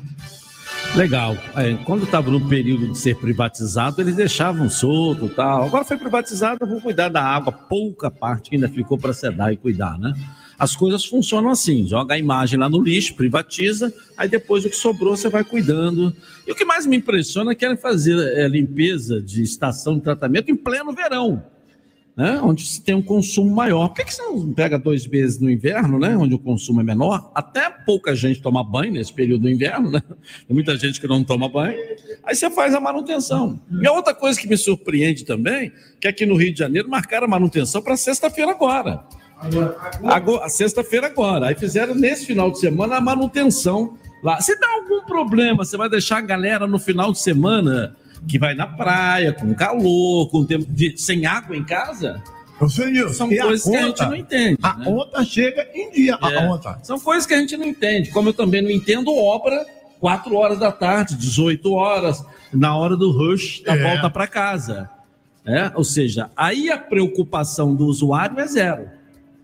Legal. É, quando estava no período de ser privatizado, eles deixavam solto tal. Agora foi privatizado, vou cuidar da água, pouca parte ainda ficou para sedar e cuidar, né? As coisas funcionam assim: joga a imagem lá no lixo, privatiza, aí depois o que sobrou você vai cuidando. E o que mais me impressiona é que querem fazer é, limpeza de estação de tratamento em pleno verão né, onde se tem um consumo maior. Por que, que você não pega dois meses no inverno, né, onde o consumo é menor? Até pouca gente toma banho nesse período do inverno, né? Tem muita gente que não toma banho. Aí você faz a manutenção. E a outra coisa que me surpreende também, que aqui no Rio de Janeiro marcaram a manutenção para sexta-feira agora. Agora, sexta-feira agora. Aí fizeram nesse final de semana a manutenção lá. Se dá algum problema, você vai deixar a galera no final de semana que vai na praia, com calor, com tempo de, sem água em casa? São e a coisas que a conta? gente não entende. A né? conta chega em dia, a É, conta. São coisas que a gente não entende. Como eu também não entendo obra 4 horas da tarde, 18 horas, na hora do rush da É. volta para casa. É? Ou seja, aí a preocupação do usuário é zero.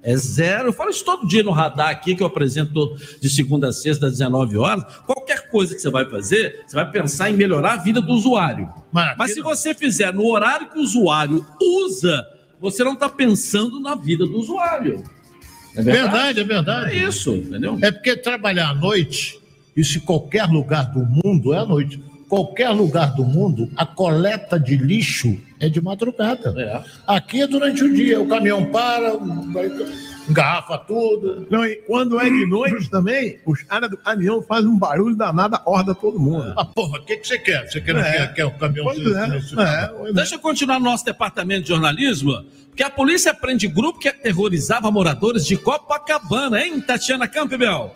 É zero. Eu falo isso todo dia no radar aqui, que eu apresento de segunda a sexta, às 19 horas. Qualquer coisa que você vai fazer, você vai pensar em melhorar a vida do usuário. Mas se você fizer no horário que o usuário usa, você não está pensando na vida do usuário. É verdade, é verdade. É isso, entendeu? É porque trabalhar à noite, isso em qualquer lugar do mundo é à noite. Qualquer lugar do mundo, a coleta de lixo é de madrugada. Aqui é durante o dia. O caminhão para, engarrafa tudo. Não, e quando é de noite também, os caras do caminhão fazem um barulho danado, acorda todo mundo. Ah, porra, o que, que você quer? Você quer, É. quer, quer o caminhão Pois é, é. Deixa eu continuar no nosso departamento de jornalismo, porque a polícia prende grupo que aterrorizava moradores de Copacabana, hein, Tatiana Campbell?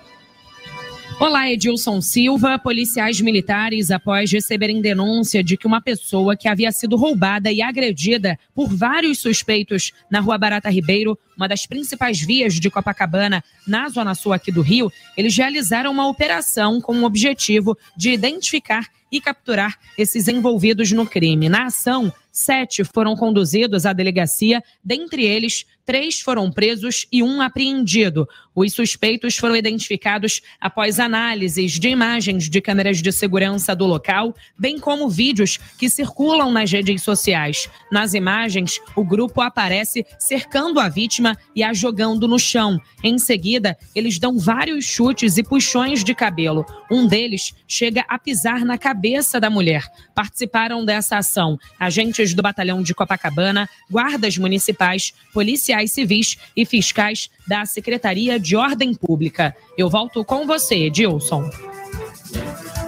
Olá, Edilson Silva. Policiais militares, após receberem denúncia de que uma pessoa que havia sido roubada e agredida por vários suspeitos na Rua Barata Ribeiro, uma das principais vias de Copacabana, na Zona Sul aqui do Rio, eles realizaram uma operação com o objetivo de identificar e capturar esses envolvidos no crime. Na ação, sete foram conduzidos à delegacia, dentre eles, três foram presos e um apreendido. Os suspeitos foram identificados após análises de imagens de câmeras de segurança do local, bem como vídeos que circulam nas redes sociais. Nas imagens, o grupo aparece cercando a vítima e a jogando no chão. Em seguida, eles dão vários chutes e puxões de cabelo. Um deles chega a pisar na cabeça da mulher. Participaram dessa ação agentes do Batalhão de Copacabana, guardas municipais, policiais civis e fiscais da Secretaria de Ordem Pública. Eu volto com você, Edilson.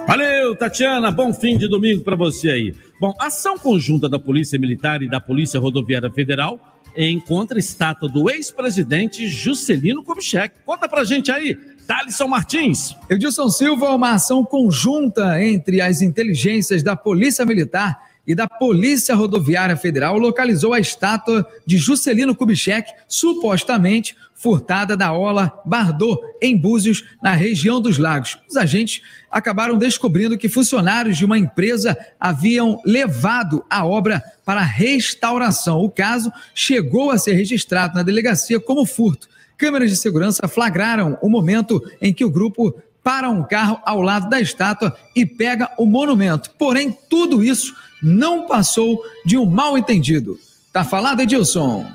Valeu, Tatiana. Bom fim de domingo para você aí. Bom, ação conjunta da Polícia Militar e da Polícia Rodoviária Federal encontra estátua do ex-presidente Juscelino Kubitschek. Conta pra gente aí, Thalisson Martins. Edilson Silva, uma ação conjunta entre as inteligências da Polícia Militar e da Polícia Rodoviária Federal localizou a estátua de Juscelino Kubitschek, supostamente furtada da Ola Bardot, em Búzios, na região dos Lagos. Os agentes acabaram descobrindo que funcionários de uma empresa haviam levado a obra para restauração. O caso chegou a ser registrado na delegacia como furto. Câmeras de segurança flagraram o momento em que o grupo para um carro ao lado da estátua e pega o monumento. Porém, tudo isso não passou de um mal entendido. Tá falado, Edilson?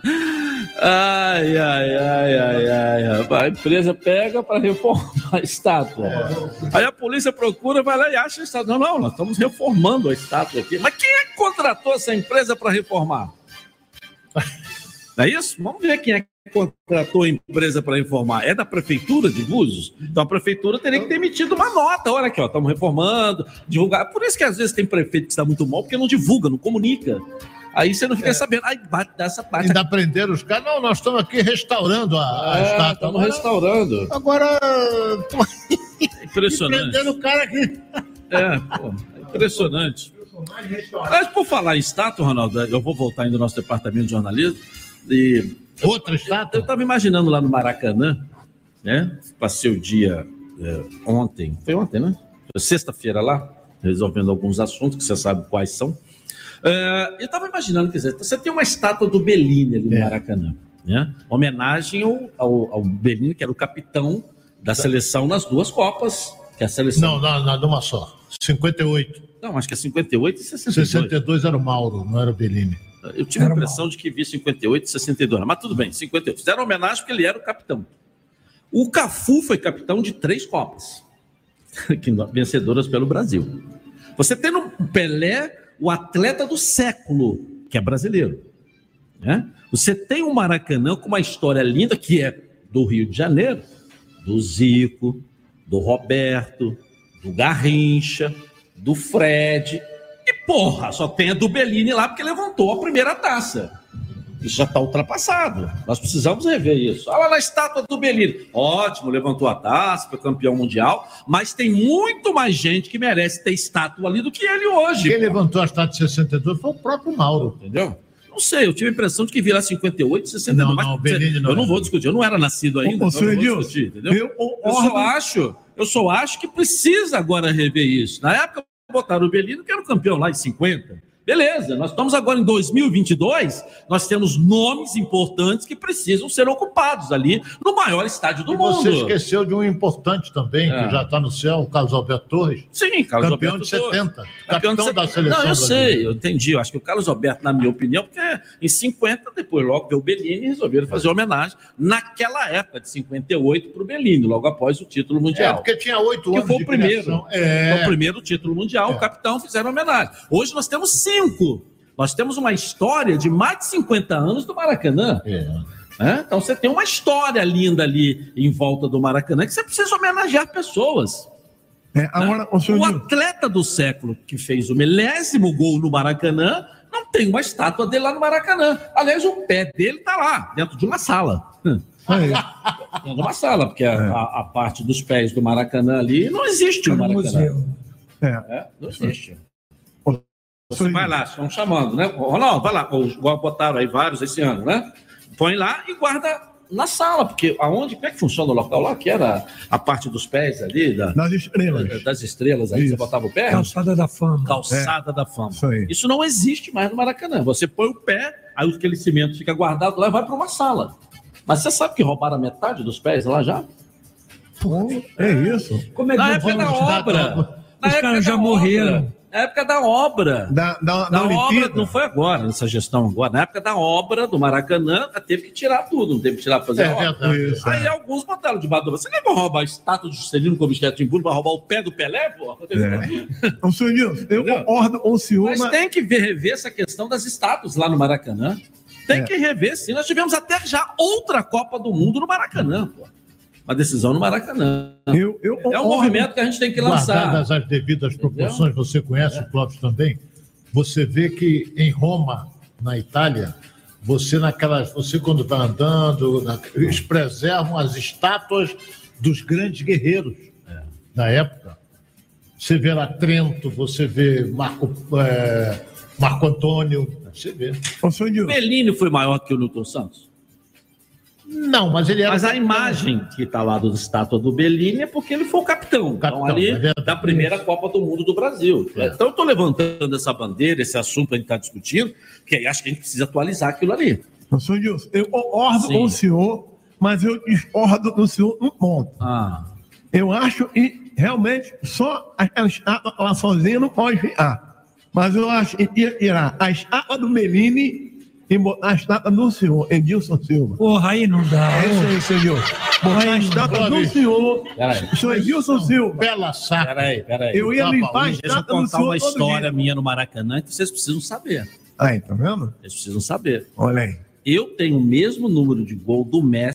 Ai, ai, ai, ai, ai, rapaz. A empresa pega para reformar a estátua. Aí a polícia procura, vai lá e acha a estátua. Não, não, nós estamos reformando a estátua aqui. Mas quem é que contratou essa empresa para reformar? Não é isso? Vamos ver quem é que contratou a empresa para reformar. É da prefeitura de Búzios? Então a prefeitura teria que ter emitido uma nota. Olha aqui, ó, estamos reformando, divulgar. Por isso que às vezes tem prefeito que está muito mal, porque não divulga, não comunica. Aí você não fica sabendo. Aí bate dessa parte. Ainda prenderam os caras. Não, nós estamos aqui restaurando a, a É, estátua. estamos Agora- restaurando. Agora. Impressionante. Prendendo o cara aqui. É, pô, impressionante. Mas por falar em estátua, Ronaldo, eu vou voltar ainda no nosso departamento de jornalismo. E Outra estátua? Eu estava imaginando lá no Maracanã, né? Passei o dia é, ontem, foi ontem, né? Foi Sexta-feira lá, resolvendo alguns assuntos que você sabe quais são. É, eu estava imaginando, quer dizer, você tem uma estátua do Bellini ali no Maracanã, né? Homenagem ao, ao, ao Bellini, que era o capitão da seleção nas duas Copas, que a seleção... Não, não, não, numa só. 58. Não, acho que é 58 e 62. 62 era o Mauro, não era o Bellini. Eu tive a impressão de que vi 58 e 62, mas tudo bem, 58. Fizeram homenagem porque ele era o capitão. O Cafu foi capitão de três Copas, vencedoras pelo Brasil. Você tem no Pelé o atleta do século, que é brasileiro. né? Você tem o Maracanã com uma história linda que é do Rio de Janeiro, do Zico, do Roberto, do Garrincha, do Fred. E porra, só tem a do Bellini lá porque levantou a primeira taça. Isso já está ultrapassado. Nós precisamos rever isso. Olha lá na estátua do Bellini. Ótimo, levantou a taça, foi campeão mundial, mas tem muito mais gente que merece ter estátua ali do que ele hoje. Quem levantou a estátua de 62 foi o próprio Mauro. Entendeu? Não sei, eu tive a impressão de que virar 58, 62. Não, não, mas Bellini não Eu não é. vou discutir, eu não era nascido ainda. Ô, então eu não discutir, entendeu? eu- Eu, o só acho, Eu só acho que precisa agora rever isso. Na época, botaram o Belino, que era o campeão lá em 50. Beleza, nós estamos agora em 2022, nós temos nomes importantes que precisam ser ocupados ali no maior estádio do E mundo. você esqueceu de um importante também, É. que já está no céu, o Carlos Alberto Torres. Sim, Carlos campeão Alberto de 70, Torres. capitão de da 70. seleção Não, eu brasileira. sei, eu entendi. Eu acho que o Carlos Alberto, na minha opinião, porque em 50, depois logo veio o Bellini e resolveram fazer homenagem naquela época de 58 para o Bellini, logo após o título mundial. É, porque tinha oito que anos foi de o primeiro. É. Foi o primeiro título mundial, o capitão fizeram homenagem. Hoje nós temos cinco. Nós temos uma história de mais de 50 anos do Maracanã. É, Então você tem uma história linda ali em volta do Maracanã que você precisa homenagear pessoas. É, agora, o senhor O Nilson, atleta do século que fez o milésimo gol no Maracanã não tem uma estátua dele lá no Maracanã. Aliás, o pé dele está lá, dentro de uma sala. Dentro de uma sala, porque a, a- a parte dos pés do Maracanã ali não existe no Maracanã. É, não existe. Você vai lá, estão chamando, né? Ronaldo, vai lá, igual botaram aí vários esse ano, né? Põe lá e guarda na sala, porque aonde, como é que funciona o local lá? Que era a parte dos pés ali, da- das estrelas. das estrelas aí, que você botava o pé? Calçada da fama. Calçada da fama. Isso aí. Isso não existe mais no Maracanã. Você põe o pé, aí aquele cimento fica guardado lá e vai para uma sala. Mas você sabe que roubaram a metade dos pés lá já? é isso? Como é que Na época da obra. Na Os caras já morreram. obra. Na época da obra. Da, da, Da obra, Olimpíada? não foi agora, nessa gestão agora. Na época da obra do Maracanã, teve que tirar tudo, não teve que tirar pra fazer É a obra. verdade. Isso, Aí é. alguns botaram debaixo do Você vai roubar a estátua de Juscelino Kubitschek em Burgo, vai roubar o pé do Pelé, pô? É. O senhor Nilson, eu concordo com o senhor, Mas mas... tem que ver, rever essa questão das estátuas lá no Maracanã. Tem É. que rever, sim. Nós tivemos até já outra Copa do Mundo no Maracanã, pô. Uma decisão no Maracanã. Eu, eu é um movimento que a gente tem que lançar. Guardadas as devidas proporções, você conhece o Clóvis também, você vê que em Roma, na Itália, você naquelas, você quando vai andando, na- eles preservam as estátuas dos grandes guerreiros da época. Você vê lá Trento, você vê Marco, é, Marco Antônio, você vê. O Bellini foi maior que o Newton Santos? Não, mas ele era. Mas a imagem que está lá da estátua do Bellini é porque ele foi o capitão, então, ali é da primeira Copa do Mundo do Brasil. Então eu estou levantando essa bandeira, esse assunto que a gente está discutindo, que aí acho que a gente precisa atualizar aquilo ali. o senhor Nilson, eu concordo Sim. com o senhor, mas eu discordo do senhor num ponto. Ah. Eu acho que realmente só aquela estátua lá sozinha não pode ficar. Mas eu acho que ia tirar a estátua do Melini e botar a estátua do senhor, Edilson Silva. Porra, aí não dá. É isso aí, senhor. Botar a estátua do senhor, senhor Edilson Silva. Bela saca. Peraí, peraí. Eu ia Tá, limpar a eu estátua do contar senhor uma todo história dia. minha no Maracanã que vocês precisam saber. Aí, tá vendo? Vocês precisam saber. Olha aí. Eu tenho o mesmo número de gol do Messi